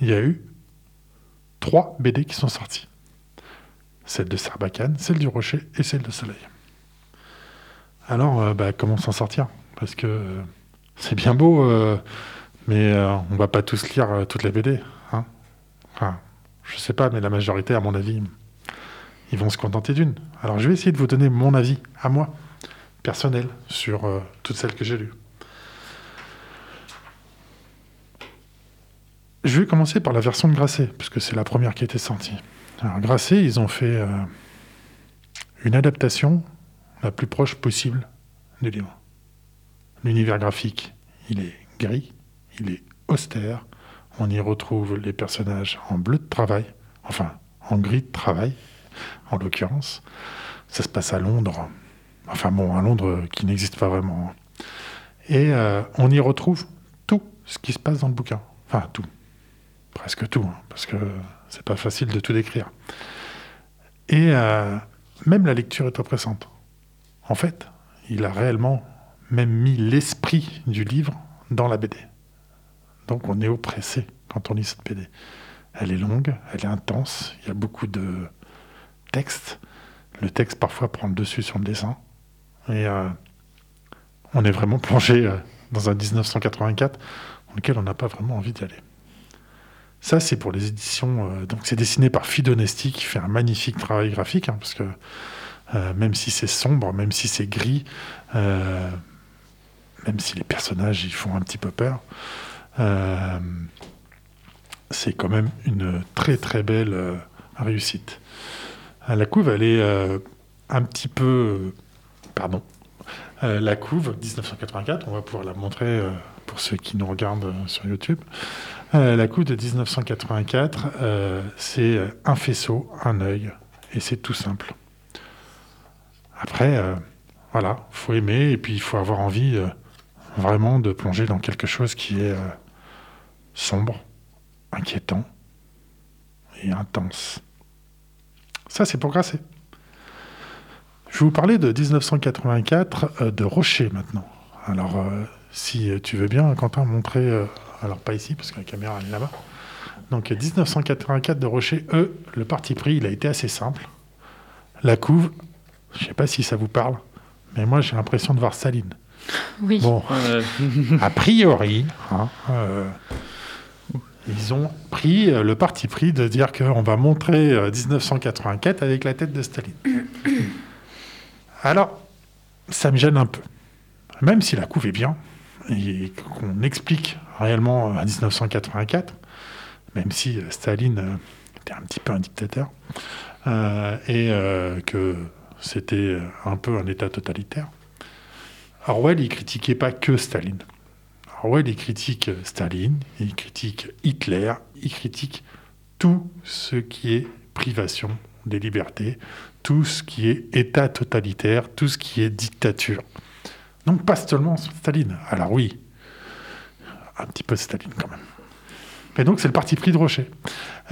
il y a eu trois BD qui sont sortis celle de Sarbacane, celle du Rocher et celle de Soleil. Alors, euh, bah, comment s'en sortir? Parce que euh, c'est bien beau, euh, mais on va pas tous lire euh, toute la BD. Hein enfin, je sais pas, mais la majorité, à mon avis, ils vont se contenter d'une. Alors, je vais essayer de vous donner mon avis, à moi, personnel, sur toutes celles que j'ai lues. Je vais commencer par la version de Grasset, puisque c'est la première qui était sortie. Alors, Grasset, ils ont fait euh, une adaptation la plus proche possible du livre. L'univers graphique, il est gris, il est austère. On y retrouve les personnages en bleu de travail, enfin en gris de travail, en l'occurrence. Ça se passe à Londres, enfin bon, à Londres qui n'existe pas vraiment. Et euh, on y retrouve tout ce qui se passe dans le bouquin. Enfin, tout. Presque tout, hein, parce que c'est pas facile de tout décrire. Et euh, même la lecture est oppressante. En fait, il a réellement même mis l'esprit du livre dans la BD. Donc on est oppressé quand on lit cette BD. Elle est longue, elle est intense, il y a beaucoup de texte. Le texte parfois prend le dessus sur le dessin. Et euh, on est vraiment plongé euh, dans un 1984 dans lequel on n'a pas vraiment envie d'y aller. Ça, c'est pour les éditions. euh, donc, c'est dessiné par Fidonesti qui fait un magnifique travail graphique, hein, parce que euh, même si c'est sombre, même si c'est gris, euh, même si les personnages ils font un petit peu peur, c'est quand même une très très belle réussite. La couve, elle est un petit peu, pardon, la couve 1984, on va pouvoir la montrer pour ceux qui nous regardent sur YouTube. Euh, la couve de 1984, euh, c'est un faisceau, un œil, et c'est tout simple. Après, euh, voilà, faut aimer et puis il faut avoir envie euh, vraiment de plonger dans quelque chose qui est euh, sombre, inquiétant et intense. Ça, c'est pour grasser. Je vais vous parler de 1984 euh, de Rocher maintenant. Alors, euh, si tu veux bien, Quentin, montrer. Euh, alors, pas ici, parce que la caméra elle est là-bas. Donc, euh, 1984 de Rocher, eux, le parti pris, il a été assez simple. La couve, je sais pas si ça vous parle, mais moi, j'ai l'impression de voir Staline. Oui. Bon, Euh, a priori, hein, euh, ils ont pris euh, le parti pris de dire qu'on va montrer euh, 1984 avec la tête de Staline. Alors, ça me gêne un peu. Même si la couve est bien, et qu'on explique réellement euh, à 1984, même si euh, Staline euh, était un petit peu un dictateur, et que c'était un peu un État totalitaire, Orwell, il critiquait pas que Staline. Orwell, il critique Staline, il critique Hitler, il critique tout ce qui est privation des libertés, tout ce qui est État totalitaire, tout ce qui est dictature. Donc pas seulement Staline. Alors oui, un petit peu Staline quand même. Et donc c'est le parti pris de Rocher.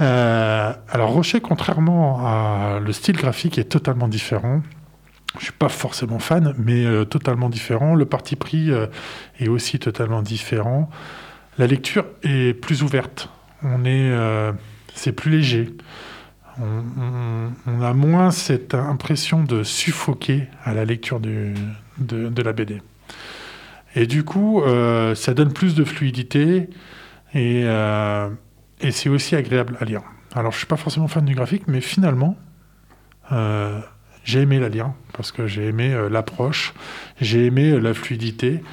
Euh, alors Rocher, contrairement à le style graphique, est totalement différent. Je suis pas forcément fan, mais euh, totalement différent. Le parti pris euh, est aussi totalement différent. La lecture est plus ouverte. On est, c'est plus léger. On, a moins cette impression de suffoquer à la lecture de, la BD. Et du coup, euh, ça donne plus de fluidité et, euh, et c'est aussi agréable à lire. Alors, je suis pas forcément fan du graphique, mais finalement, euh, j'ai aimé la lire parce que j'ai aimé l'approche, j'ai aimé la fluidité.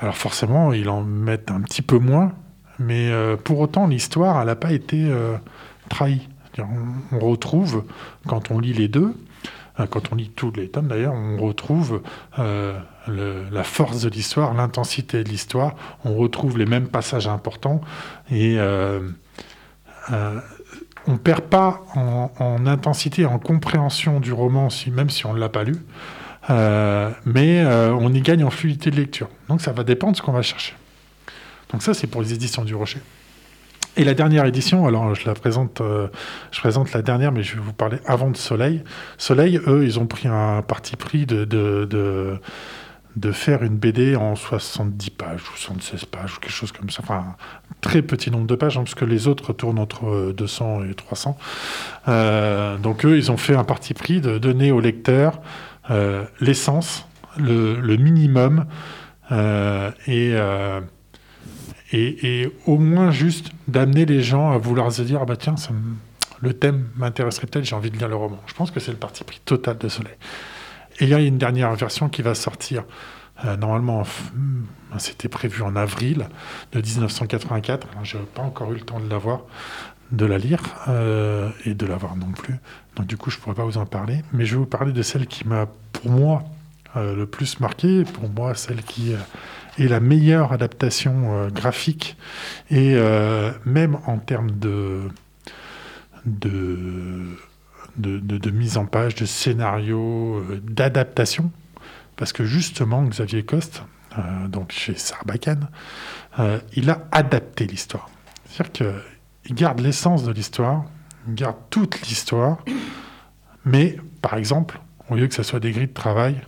Alors forcément, ils en mettent un petit peu moins, mais pour autant, l'histoire, elle n'a pas été trahie. On, retrouve, quand on lit les deux, euh, quand on lit tous les tomes d'ailleurs, on retrouve euh, la force de l'histoire, l'intensité de l'histoire, on retrouve les mêmes passages importants et euh, on perd pas en, en intensité, en compréhension du roman, même si on ne l'a pas lu, mais on y gagne en fluidité de lecture. Donc ça va dépendre de ce qu'on va chercher. Donc ça, c'est pour les éditions du Rocher. Et la dernière édition, alors je la présente, euh, je présente la dernière, mais je vais vous parler avant de Soleil. Soleil, eux, ils ont pris un parti pris de, de, de, faire une BD en 70 pages ou 76 pages ou quelque chose comme ça. Enfin, un très petit nombre de pages, hein, parce que les autres tournent entre euh, 200 et 300. Euh, donc eux, ils ont fait un parti pris de donner au lecteur euh, l'essence, le, le minimum, euh, et, euh, et, au moins juste d'amener les gens à vouloir se dire, ah bah tiens, le thème m'intéresserait peut-être, j'ai envie de lire le roman. Je pense que c'est le parti pris total de Soleil. Et il y a une dernière version qui va sortir. euh, normalement, hmm, c'était prévu en avril de 1984. Alors, j'ai pas encore eu le temps de la voir, de la lire euh, et de la voir non plus. Donc du coup, je pourrais pas vous en parler. Mais je vais vous parler de celle qui m'a, pour moi, euh, le plus marqué. Pour moi, celle qui est la meilleure adaptation euh, graphique et euh, même en termes de de, de, mise en page, de scénario, euh, d'adaptation. Parce que justement, Xavier Coste, donc chez Sarbacane, il a adapté l'histoire. C'est-à-dire qu'il garde l'essence de l'histoire, il garde toute l'histoire, mais par exemple, au lieu que ce soit des grilles de travail,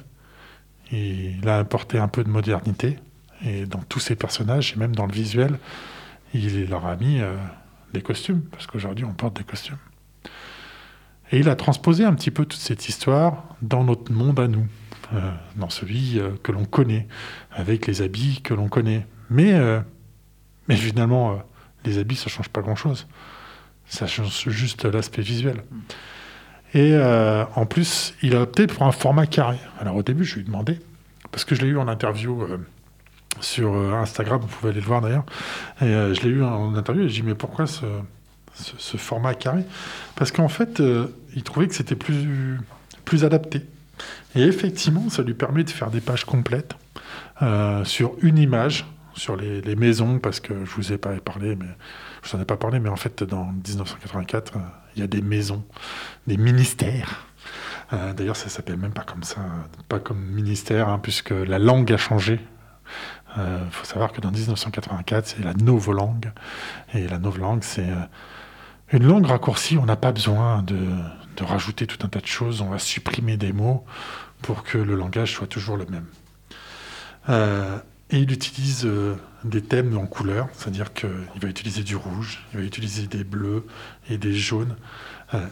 il a apporté un peu de modernité, et dans tous ses personnages, et même dans le visuel, il leur a mis euh, des costumes, parce qu'aujourd'hui on porte des costumes. Et il a transposé un petit peu toute cette histoire dans notre monde à nous, euh, dans celui euh, que l'on connaît, avec les habits que l'on connaît. Mais, mais finalement, les habits, ça change pas grand-chose. Ça change juste l'aspect visuel. Et en plus, il a opté pour un format carré. Alors au début, je lui ai demandé, parce que je l'ai eu en interview sur euh, Instagram, vous pouvez aller le voir d'ailleurs, et euh, je l'ai eu en interview et je lui ai dit, mais pourquoi ce, format carré? Parce qu'en fait, euh, il trouvait que c'était plus, plus adapté. Et effectivement, ça lui permet de faire des pages complètes sur une image, sur les, maisons, parce que je vous ai pas parlé, mais je vous en ai pas parlé, mais en fait, dans 1984, euh, il y a des maisons, des ministères. D'ailleurs, ça s'appelle même pas comme ça, pas comme ministère, hein, puisque la langue a changé. Il faut savoir que dans 1984, c'est la langue Et la langue c'est une langue raccourcie. On n'a pas besoin de, rajouter tout un tas de choses. On va supprimer des mots pour que le langage soit toujours le même. Euh, et il utilise euh, des thèmes en couleur, c'est-à-dire qu'il va utiliser du rouge, il va utiliser des bleus et des jaunes. Euh,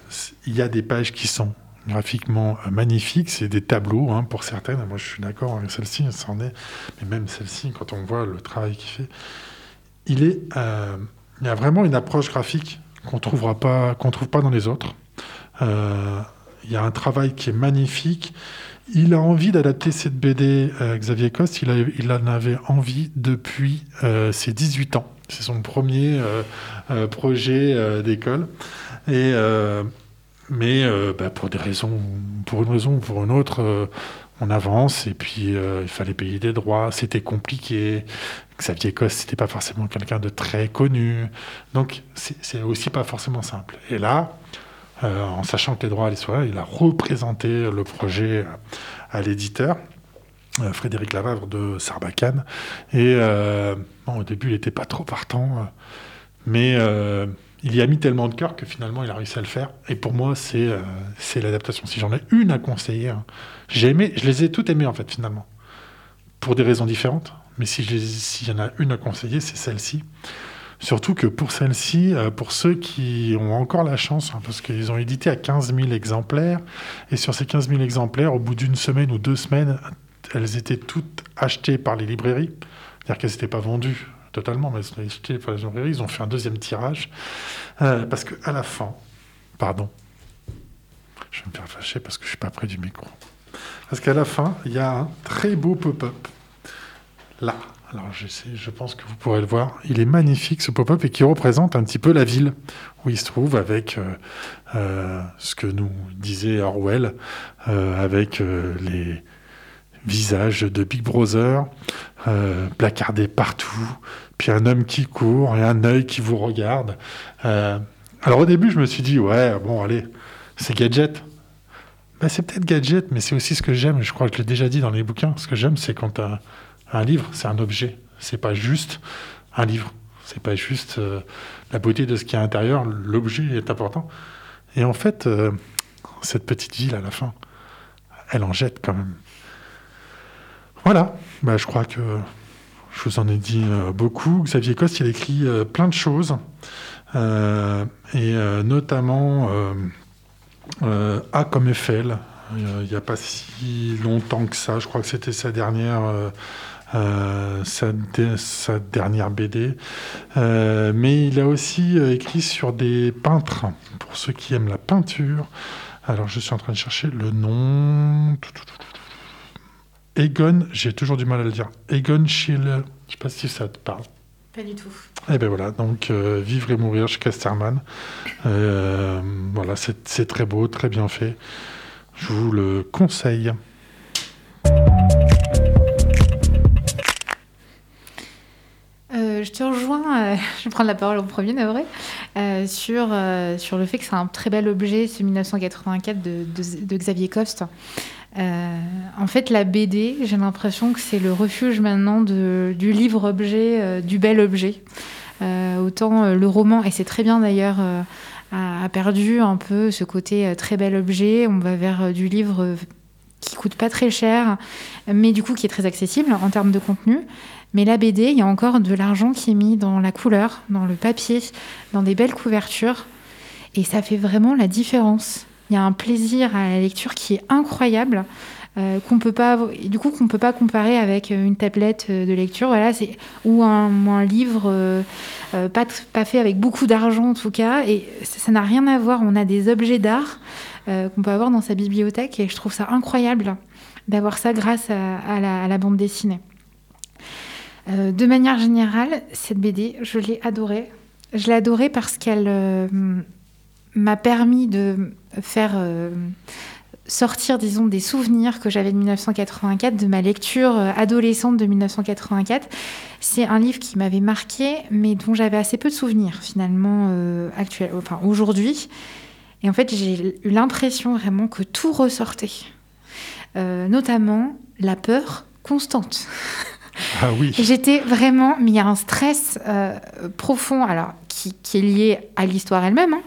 il y a des pages qui sont graphiquement magnifiques, c'est des tableaux hein, pour certaines. Moi, je suis d'accord avec celle-ci, ça en est. Mais même celle-ci, quand on voit le travail qu'il fait, il est, il y a vraiment une approche graphique qu'on trouvera pas, qu'on trouve pas dans les autres. il y a un travail qui est magnifique il a envie d'adapter cette BD, euh, Xavier Coste. Il, en avait envie depuis euh, ses 18 ans. C'est son premier euh, projet d'école. Et, mais bah, pour des raisons, pour une raison ou pour une autre, on avance. Et puis, il fallait payer des droits. C'était compliqué. Xavier Coste, c'était pas forcément quelqu'un de très connu. Donc, c'est aussi pas forcément simple. Et là, euh, en sachant que les droits allaient sur il a représenté le projet à l'éditeur. Euh, Frédéric Lavavre de Sarbacane. Et euh, au début, il n'était pas trop partant, mais il y a mis tellement de cœur que finalement, il a réussi à le faire. Et pour moi, c'est c'est l'adaptation. Si j'en ai une à conseiller, hein, j'ai aimé, je les ai toutes aimées en fait finalement, pour des raisons différentes. Mais si s'il y en a une à conseiller, c'est celle-ci. Surtout que pour celle-ci, euh, pour ceux qui ont encore la chance, hein, parce qu'ils ont édité à 15 000 exemplaires, et sur ces 15 000 exemplaires, au bout d'une semaine ou deux semaines, elles étaient toutes achetées par les librairies. C'est-à-dire qu'elles n'étaient pas vendues totalement, mais les librairies. Ils ont fait un deuxième tirage. Euh, parce qu'à la fin, pardon, je vais me faire fâcher parce que je ne suis pas près du micro. Parce qu'à la fin, il y a un très beau pop-up. Là, alors je, je pense que vous pourrez le voir. Il est magnifique ce pop-up et qui représente un petit peu la ville où il se trouve avec euh, euh, ce que nous disait Orwell, avec les visages de Big Brother placardés partout, puis un homme qui court et un œil qui vous regarde. alors au début je me suis dit ouais bon allez c'est gadget. Ben, c'est peut-être gadget, mais c'est aussi ce que j'aime. Je crois que je l'ai déjà dit dans les bouquins. Ce que j'aime, c'est quand un livre, c'est un objet. C'est pas juste un livre. C'est pas juste euh, la beauté de ce qui est à l'intérieur. L'objet est important. Et en fait, euh, cette petite ville à la fin, elle en jette quand même. Voilà. Bah, je crois que je vous en ai dit euh, beaucoup. Xavier Coste, il écrit plein de choses. et notamment A comme Eiffel. Il n'y a pas si longtemps que ça. Je crois que c'était sa dernière euh, sa, dernière BD. Euh, mais il a aussi euh, écrit sur des peintres, pour ceux qui aiment la peinture. Alors je suis en train de chercher le nom. Egon, j'ai toujours du mal à le dire. Egon Schiele, je sais pas si ça te parle. Pas du tout. Et eh ben voilà, donc Vivre et mourir chez Casterman. voilà, c'est très beau, très bien fait. Je vous le conseille. je te rejoins, euh, je vais prendre la parole au premier, Navré, euh, sur, euh, sur le fait que c'est un très bel objet, ce 1984 de, de, Xavier Coste. En fait, la BD, j'ai l'impression que c'est le refuge maintenant du livre-objet, du bel objet. autant le roman, et c'est très bien d'ailleurs, a, a, perdu un peu ce côté très bel objet. On va vers du livre qui coûte pas très cher, mais du coup qui est très accessible en termes de contenu. Mais la BD, il y a encore de l'argent qui est mis dans la couleur, dans le papier, dans des belles couvertures. Et ça fait vraiment la différence. Il y a un plaisir à la lecture qui est incroyable. Euh, qu'on peut pas du coup qu'on peut pas comparer avec euh, une tablette euh, de lecture voilà c'est ou un, livre pas pas fait avec beaucoup d'argent en tout cas et ça n'a rien à voir on a des objets d'art qu'on peut avoir dans sa bibliothèque et je trouve ça incroyable d'avoir ça grâce à la bande dessinée de manière générale, cette BD, je l'ai adorée. Je l'ai adorée parce qu'elle m'a permis de faire euh, sortir, disons, des souvenirs que j'avais de 1984, de ma lecture euh, adolescente de 1984. C'est un livre qui m'avait marqué, mais dont j'avais assez peu de souvenirs finalement euh, actuel, enfin aujourd'hui. Et en fait, j'ai eu l'impression vraiment que tout ressortait, Euh, notamment la peur constante. Ah oui. J'étais vraiment, mais il y a un stress euh, profond, alors qui, qui est lié à l'histoire elle-même, hein,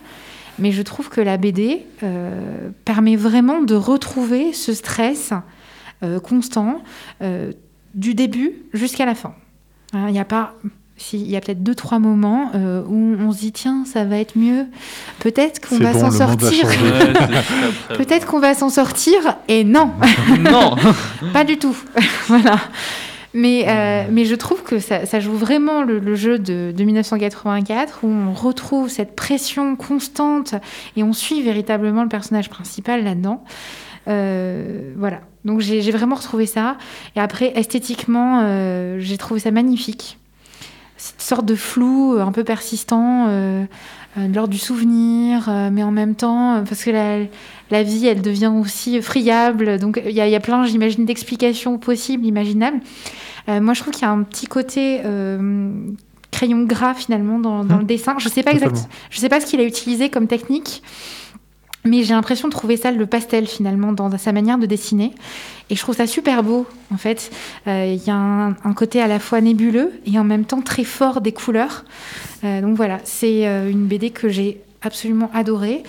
mais je trouve que la BD euh, permet vraiment de retrouver ce stress euh, constant euh, du début jusqu'à la fin. Hein, Il n'y a pas, si, il y a peut-être deux trois moments euh, où on se dit tiens ça va être mieux, peut-être qu'on va bon, s'en sortir, peut-être qu'on va s'en sortir et non. Non Pas du tout. voilà. Mais, euh, mais je trouve que ça, ça joue vraiment le, le jeu de, de 1984 où on retrouve cette pression constante et on suit véritablement le personnage principal là-dedans. Euh, voilà. Donc j'ai vraiment retrouvé ça. Et après, esthétiquement, euh, j'ai trouvé ça magnifique. Cette sorte de flou euh, un peu persistant euh, euh, lors du souvenir, euh, mais en même temps, euh, parce que la, la vie, elle devient aussi friable. Donc, il y, y a plein, j'imagine, d'explications possibles, imaginables. Euh, moi, je trouve qu'il y a un petit côté euh, crayon gras, finalement, dans, dans Mmh. le dessin. Je sais pas Totalement. exact, je sais pas ce qu'il a utilisé comme technique, mais j'ai l'impression de trouver ça le pastel, finalement, dans sa manière de dessiner. Et je trouve ça super beau, en fait. Euh, Il y a un, un côté à la fois nébuleux et en même temps très fort des couleurs. Euh, donc voilà, c'est euh, une BD que j'ai absolument adorée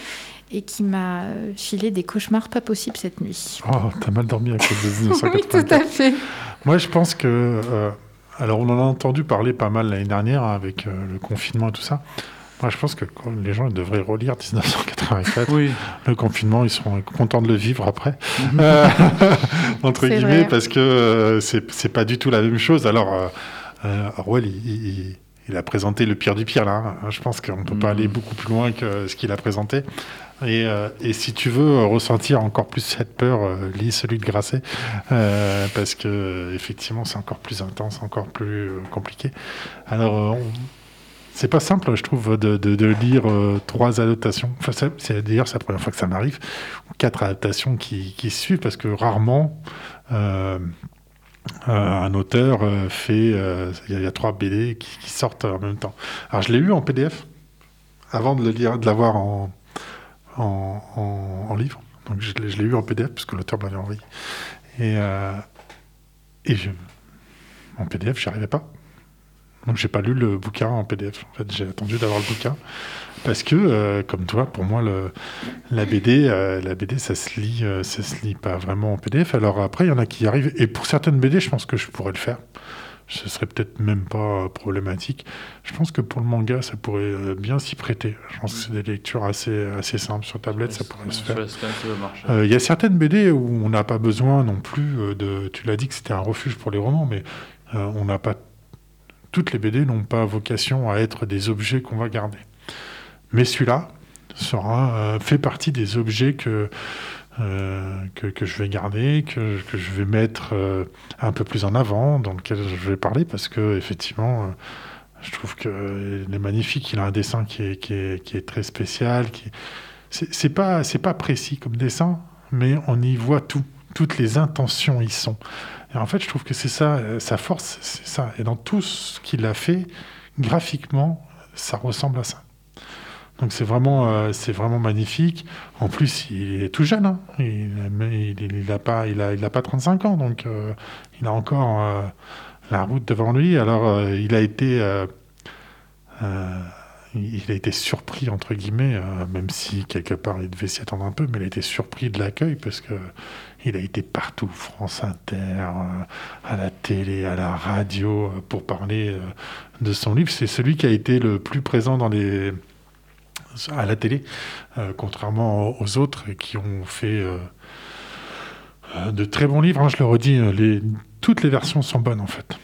et qui m'a filé des cauchemars pas possibles cette nuit. Oh, t'as mal dormi à cause de Oui, tout 1984. à fait. Moi, je pense que. euh, alors, on en a entendu parler pas mal l'année dernière hein, avec euh, le confinement et tout ça. Moi, je pense que quand les gens ils devraient relire 1984. Oui. Le confinement, ils seront contents de le vivre après. Euh, entre guillemets, vrai. parce que euh, c'est pas du tout la même chose. Alors, euh, Orwell, il, il- il a présenté le pire du pire, là. hein. Je pense qu'on peut pas Mhm. aller beaucoup plus loin que ce qu'il a présenté. Et, euh, et si tu veux ressentir encore plus cette peur, euh, lis celui de Grasset, euh, parce que effectivement c'est encore plus intense, encore plus compliqué. Alors c'est pas simple, je trouve, de, lire trois adaptations. Enfin, c'est d'ailleurs c'est la première fois que ça m'arrive, quatre adaptations qui, suivent, parce que rarement un auteur fait. Il y, a- trois BD qui, qui sortent en même temps. Alors je l'ai eu en PDF avant de le lire, de l'avoir en, en, livre. Donc je, l'ai- eu en PDF parce que l'auteur l'avait envoyé. Et, euh, et en PDF, j'y arrivais pas. Donc j'ai pas lu le bouquin en PDF. En fait, j'ai attendu d'avoir le bouquin parce que, euh, comme toi, pour moi, le, la BD, euh, la BD, ça se lit, euh, se lit pas vraiment en PDF. Alors après, il y en a qui y arrivent. Et pour certaines BD, je pense que je pourrais le faire. Ce serait peut-être même pas problématique. Je pense que pour le manga, ça pourrait euh, bien s'y prêter. Je pense que c'est des lectures assez, assez simples sur tablette, ça pourrait se faire. Euh, Il y a certaines BD où on n'a pas besoin non plus euh, de. Tu l'as dit que c'était un refuge pour les romans, mais euh, on n'a pas. Toutes les BD n'ont pas vocation à être des objets qu'on va garder. Mais celui-là sera euh, fait partie des objets que, euh, que, je vais garder, que, que je vais mettre euh, un peu plus en avant, dans lequel je vais parler, parce que effectivement, euh, je trouve qu'il est magnifique. Il a un dessin qui est, qui est, qui est très spécial. Qui... C'est pas, pas précis comme dessin, mais on y voit tout. Toutes les intentions y sont. Et en fait, je trouve que c'est ça, sa force, c'est ça. Et dans tout ce qu'il a fait, graphiquement, ça ressemble à ça. Donc c'est vraiment, euh, c'est vraiment magnifique. En plus, il est tout jeune. hein. Il, il, il a pas, il a, il a pas 35 ans, donc euh, il a encore euh, la route devant lui. Alors, il a été, il a été surpris entre guillemets, même si quelque part il devait s'y attendre un peu, mais il a été surpris de l'accueil parce que il a été partout, France Inter, à la télé, à la radio, pour parler de son livre. C'est celui qui a été le plus présent dans les à la télé, euh, contrairement aux autres qui ont fait euh, euh, de très bons livres. hein, je le redis, toutes les versions sont bonnes en fait.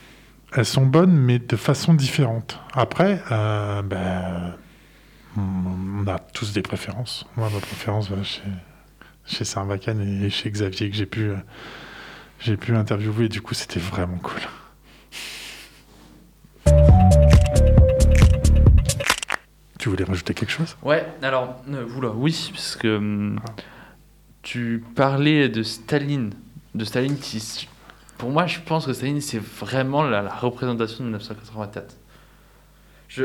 Elles sont bonnes, mais de façon différente. Après, ben, on a tous des préférences. Moi, ma préférence va chez, chez Sarbacane et chez Xavier que j'ai pu, j'ai pu interviewer. Du coup, c'était vraiment cool. Tu voulais rajouter quelque chose? Ouais, alors, euh, oula, oui, parce que hum, tu parlais de Staline, de Staline qui, pour moi, je pense que Staline c'est vraiment la, la représentation de 1984. Je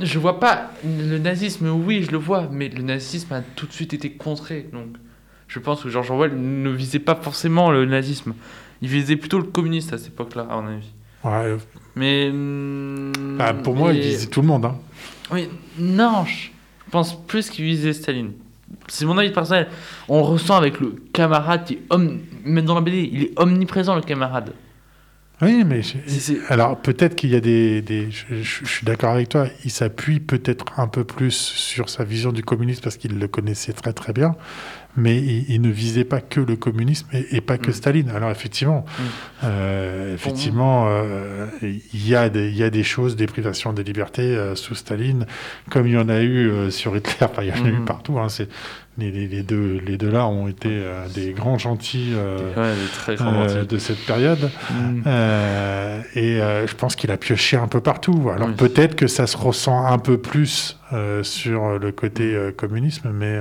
je vois pas le nazisme, oui, je le vois, mais le nazisme a tout de suite été contré. Donc, je pense que George Orwell ne visait pas forcément le nazisme. Il visait plutôt le communiste à cette époque-là, à mon avis. Ouais, Mais. hum, bah, pour moi, il visait tout le monde. Hein. Oui, non, je pense plus qu'il visait Staline. C'est mon avis personnel. On le ressent avec le camarade qui est om... même dans la BD, il est omniprésent le camarade. Oui, mais je- C'est- c'est- alors peut-être qu'il y a des, des- je, je- je suis d'accord avec toi. Il s'appuie peut-être un peu plus sur sa vision du communisme parce qu'il le connaissait très très bien, mais il, il ne visait pas que le communisme et, et pas que Mm. Staline. Alors effectivement, euh, effectivement, euh, il y a des y a des choses, des privations des libertés euh, sous Staline, comme il y en a eu euh, sur Hitler. Enfin, il y en a eu Mhm. partout. Hein, c'est les, les- les deux les deux là ont été euh, des grands gentils. euh, Ouais, très euh, de cette période. Mm. Euh, et euh, je pense qu'il a pioché un peu partout. Alors Oui. peut-être que ça se ressent un peu plus euh, sur le côté euh, communisme, mais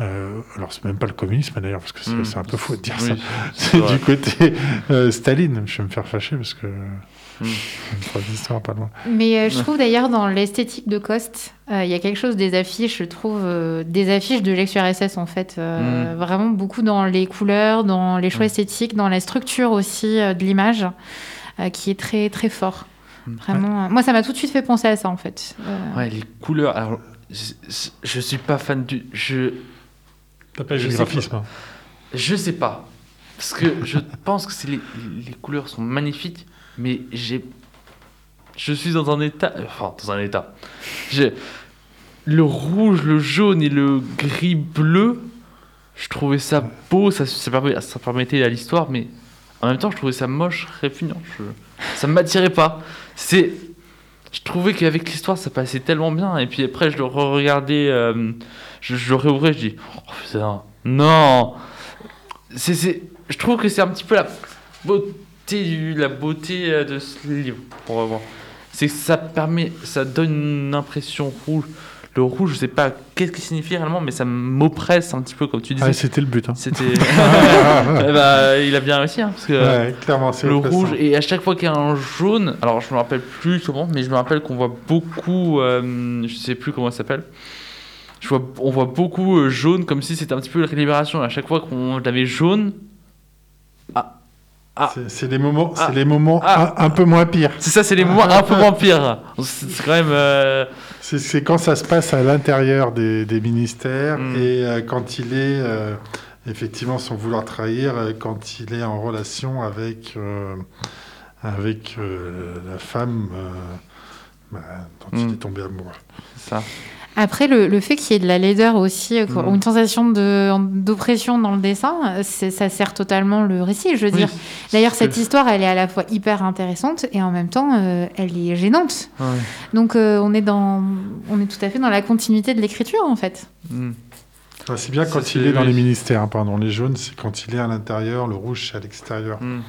euh, alors c'est même pas le communisme d'ailleurs, parce que c'est Mm. c'est un peu faux de dire Oui, ça. c'est du côté euh, Staline. Je vais me faire fâcher parce que Mm. une phrase d'histoire pas loin. Mais euh, je trouve d'ailleurs dans l'esthétique de Coste, euh, il y a quelque chose des affiches, je trouve, euh, des affiches de l'ex-URSS en fait. euh, Mm. Vraiment beaucoup dans les couleurs, dans les choix Mm. esthétiques, dans la structure aussi euh, de l'image, euh, qui est très très fort. Vraiment, moi ça m'a tout de suite fait penser à ça en fait. Euh, Ouais, les couleurs. Alors, je, je- je suis pas fan du. Je, Je le sais graphisme. je sais pas. Parce que je pense que c'est les, les couleurs sont magnifiques, mais j'ai. Je suis dans un état. Enfin, dans un état. J'ai. Le rouge, le jaune et le gris bleu, je trouvais ça beau, ça, ça, permet- ça permettait à l'histoire, mais en même temps, je trouvais ça moche, répugnant. Je, ça ne m'attirait pas. C'est. Je trouvais qu'avec l'histoire, ça passait tellement bien. Et puis après, je le re-regardais, euh, je, je le réouvrais, je dis, oh putain, non. C'est, c'est, je trouve que c'est un petit peu la beauté, la beauté euh, de ce livre, voir. C'est que ça permet, ça donne une impression rouge. Le rouge, je sais pas qu'est-ce qu'il signifie réellement, mais ça m'oppresse un petit peu, comme tu disais. Ah, c'était le but. Hein. C'était. Eh ben, il a bien réussi, hein, parce que Ouais, clairement, c'est le rouge, et à chaque fois qu'il y a un jaune, alors je me rappelle plus comment, mais je me rappelle qu'on voit beaucoup, euh, je sais plus comment ça s'appelle. Je vois, on voit beaucoup euh, jaune comme si c'était un petit peu la libération. À chaque fois qu'on l'avait jaune, Ah. C'est- C'est les moments, Ah. c'est les moments Ah. un, un peu moins pires. c'est ça, c'est les moments un peu moins pires. C'est quand même. euh, C'est- C'est quand ça se passe à l'intérieur des, des ministères Mm. et euh, quand il est, euh, effectivement, sans vouloir trahir, quand il est en relation avec, avec la femme bah, dont il Mm. est tombé amoureux. c'est ça. Après, le, le fait qu'il y ait de la laideur aussi, euh, ou une sensation d'oppression dans le dessin, euh, ça sert totalement le récit, je veux Oui, dire. D'ailleurs, cette histoire, elle est à la fois hyper intéressante et en même temps, euh, elle est gênante. Ouais. Donc, euh, on, est dans, on est tout à fait dans la continuité de l'écriture, en fait. Mm. Enfin, c'est bien quand il est dans les ministères, hein, pardon. Les jaunes, c'est quand il est à l'intérieur, le rouge, c'est à l'extérieur. Mm.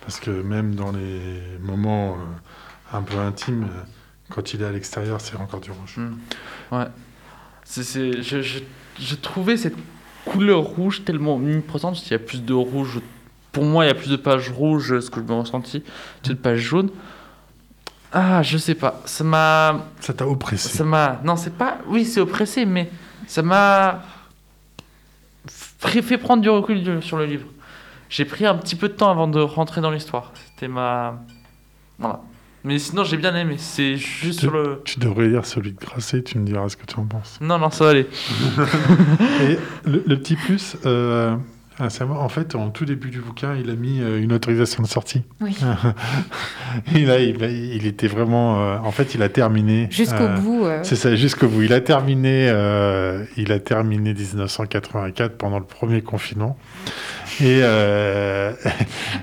Parce que même dans les moments euh, un peu intimes, euh, quand il est à l'extérieur, c'est encore du rouge. Mm. Ouais. C'est, c'est- je, je, je trouvais cette couleur rouge tellement omniprésente. Il y a plus de rouge. Pour moi, il y a plus de pages rouges, ce que je me ressenti, que de pages jaunes. Ah, je sais pas. Ça m'a. Ça t'a oppressé. Ça m'a. Non, c'est pas. Oui, c'est oppressé, mais ça m'a. Fait, prendre du recul sur le livre. J'ai pris un petit peu de temps avant de rentrer dans l'histoire. C'était ma. Voilà. Mais sinon, j'ai bien aimé. C'est juste Tu- sur le. Tu devrais lire celui de Grasset, tu me diras ce que tu en penses. Non, non, ça va aller. Et le, le petit plus, euh, ah, en fait, en tout début du bouquin, il a mis euh, une autorisation de sortie. Oui. Et là, il, il était vraiment. euh, en fait, il a terminé. Jusqu'au euh, bout. euh, C'est ça, jusqu'au bout. Il a terminé, il a terminé 1984 pendant le premier confinement. Et euh,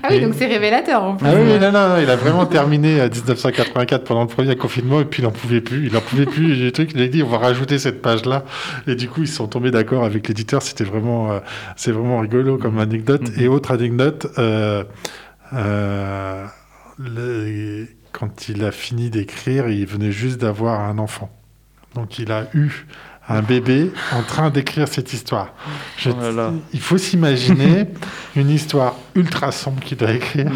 Ah oui, et- donc c'est révélateur, en plus. ah oui, non, non, non, il a vraiment terminé à 1984 pendant le premier confinement et puis il en pouvait plus. Il en pouvait plus. Trucs, il a dit on va rajouter cette page-là. Et du coup, ils sont tombés d'accord avec l'éditeur. C'était vraiment, euh, c'est vraiment rigolo comme anecdote. Mhm. Et autre anecdote, euh, euh, le- quand il a fini d'écrire, il venait juste d'avoir un enfant. Donc il a eu un bébé en train d'écrire cette histoire. Je- Oh là là. Il faut s'imaginer une histoire ultra sombre qu'il doit écrire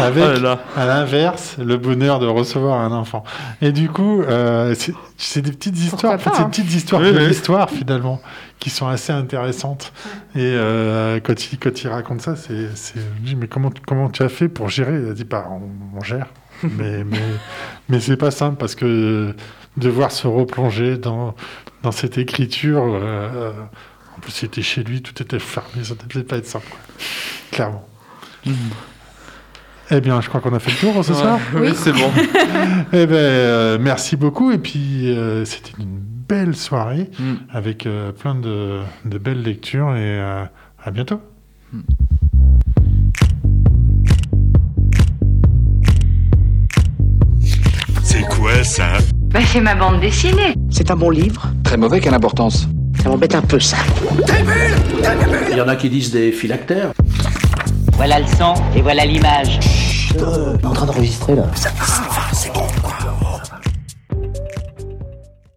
avec Oh là là. à l'inverse le bonheur de recevoir un enfant. Et du coup, euh, c'est des petites histoires, en fait, pas, c'est hein. des petites histoires Oui, de oui. l'histoire finalement qui sont assez intéressantes. Et euh, quand il quand il raconte ça, c'est je dis mais comment comment tu as fait pour gérer? Il a dit bah on, on gère, mais mais mais c'est pas simple parce que devoir se replonger dans dans cette écriture. euh, en plus, c'était chez lui, tout était fermé, ça devait pas être simple, quoi. clairement. Eh bien, je crois qu'on a fait le tour ce Ouais, soir. oui, c'est bon. Eh euh, merci beaucoup. Et puis, euh, c'était une belle soirée Mm. avec euh, plein de, de belles lectures. Et euh, à bientôt. C'est quoi ça? Bah, c'est ma bande dessinée. C'est un bon livre. Très mauvais, quelle importance Ça m'embête un peu, ça. Il y en a qui disent des phylactères. Voilà le son et voilà l'image. en train d'enregistrer, là.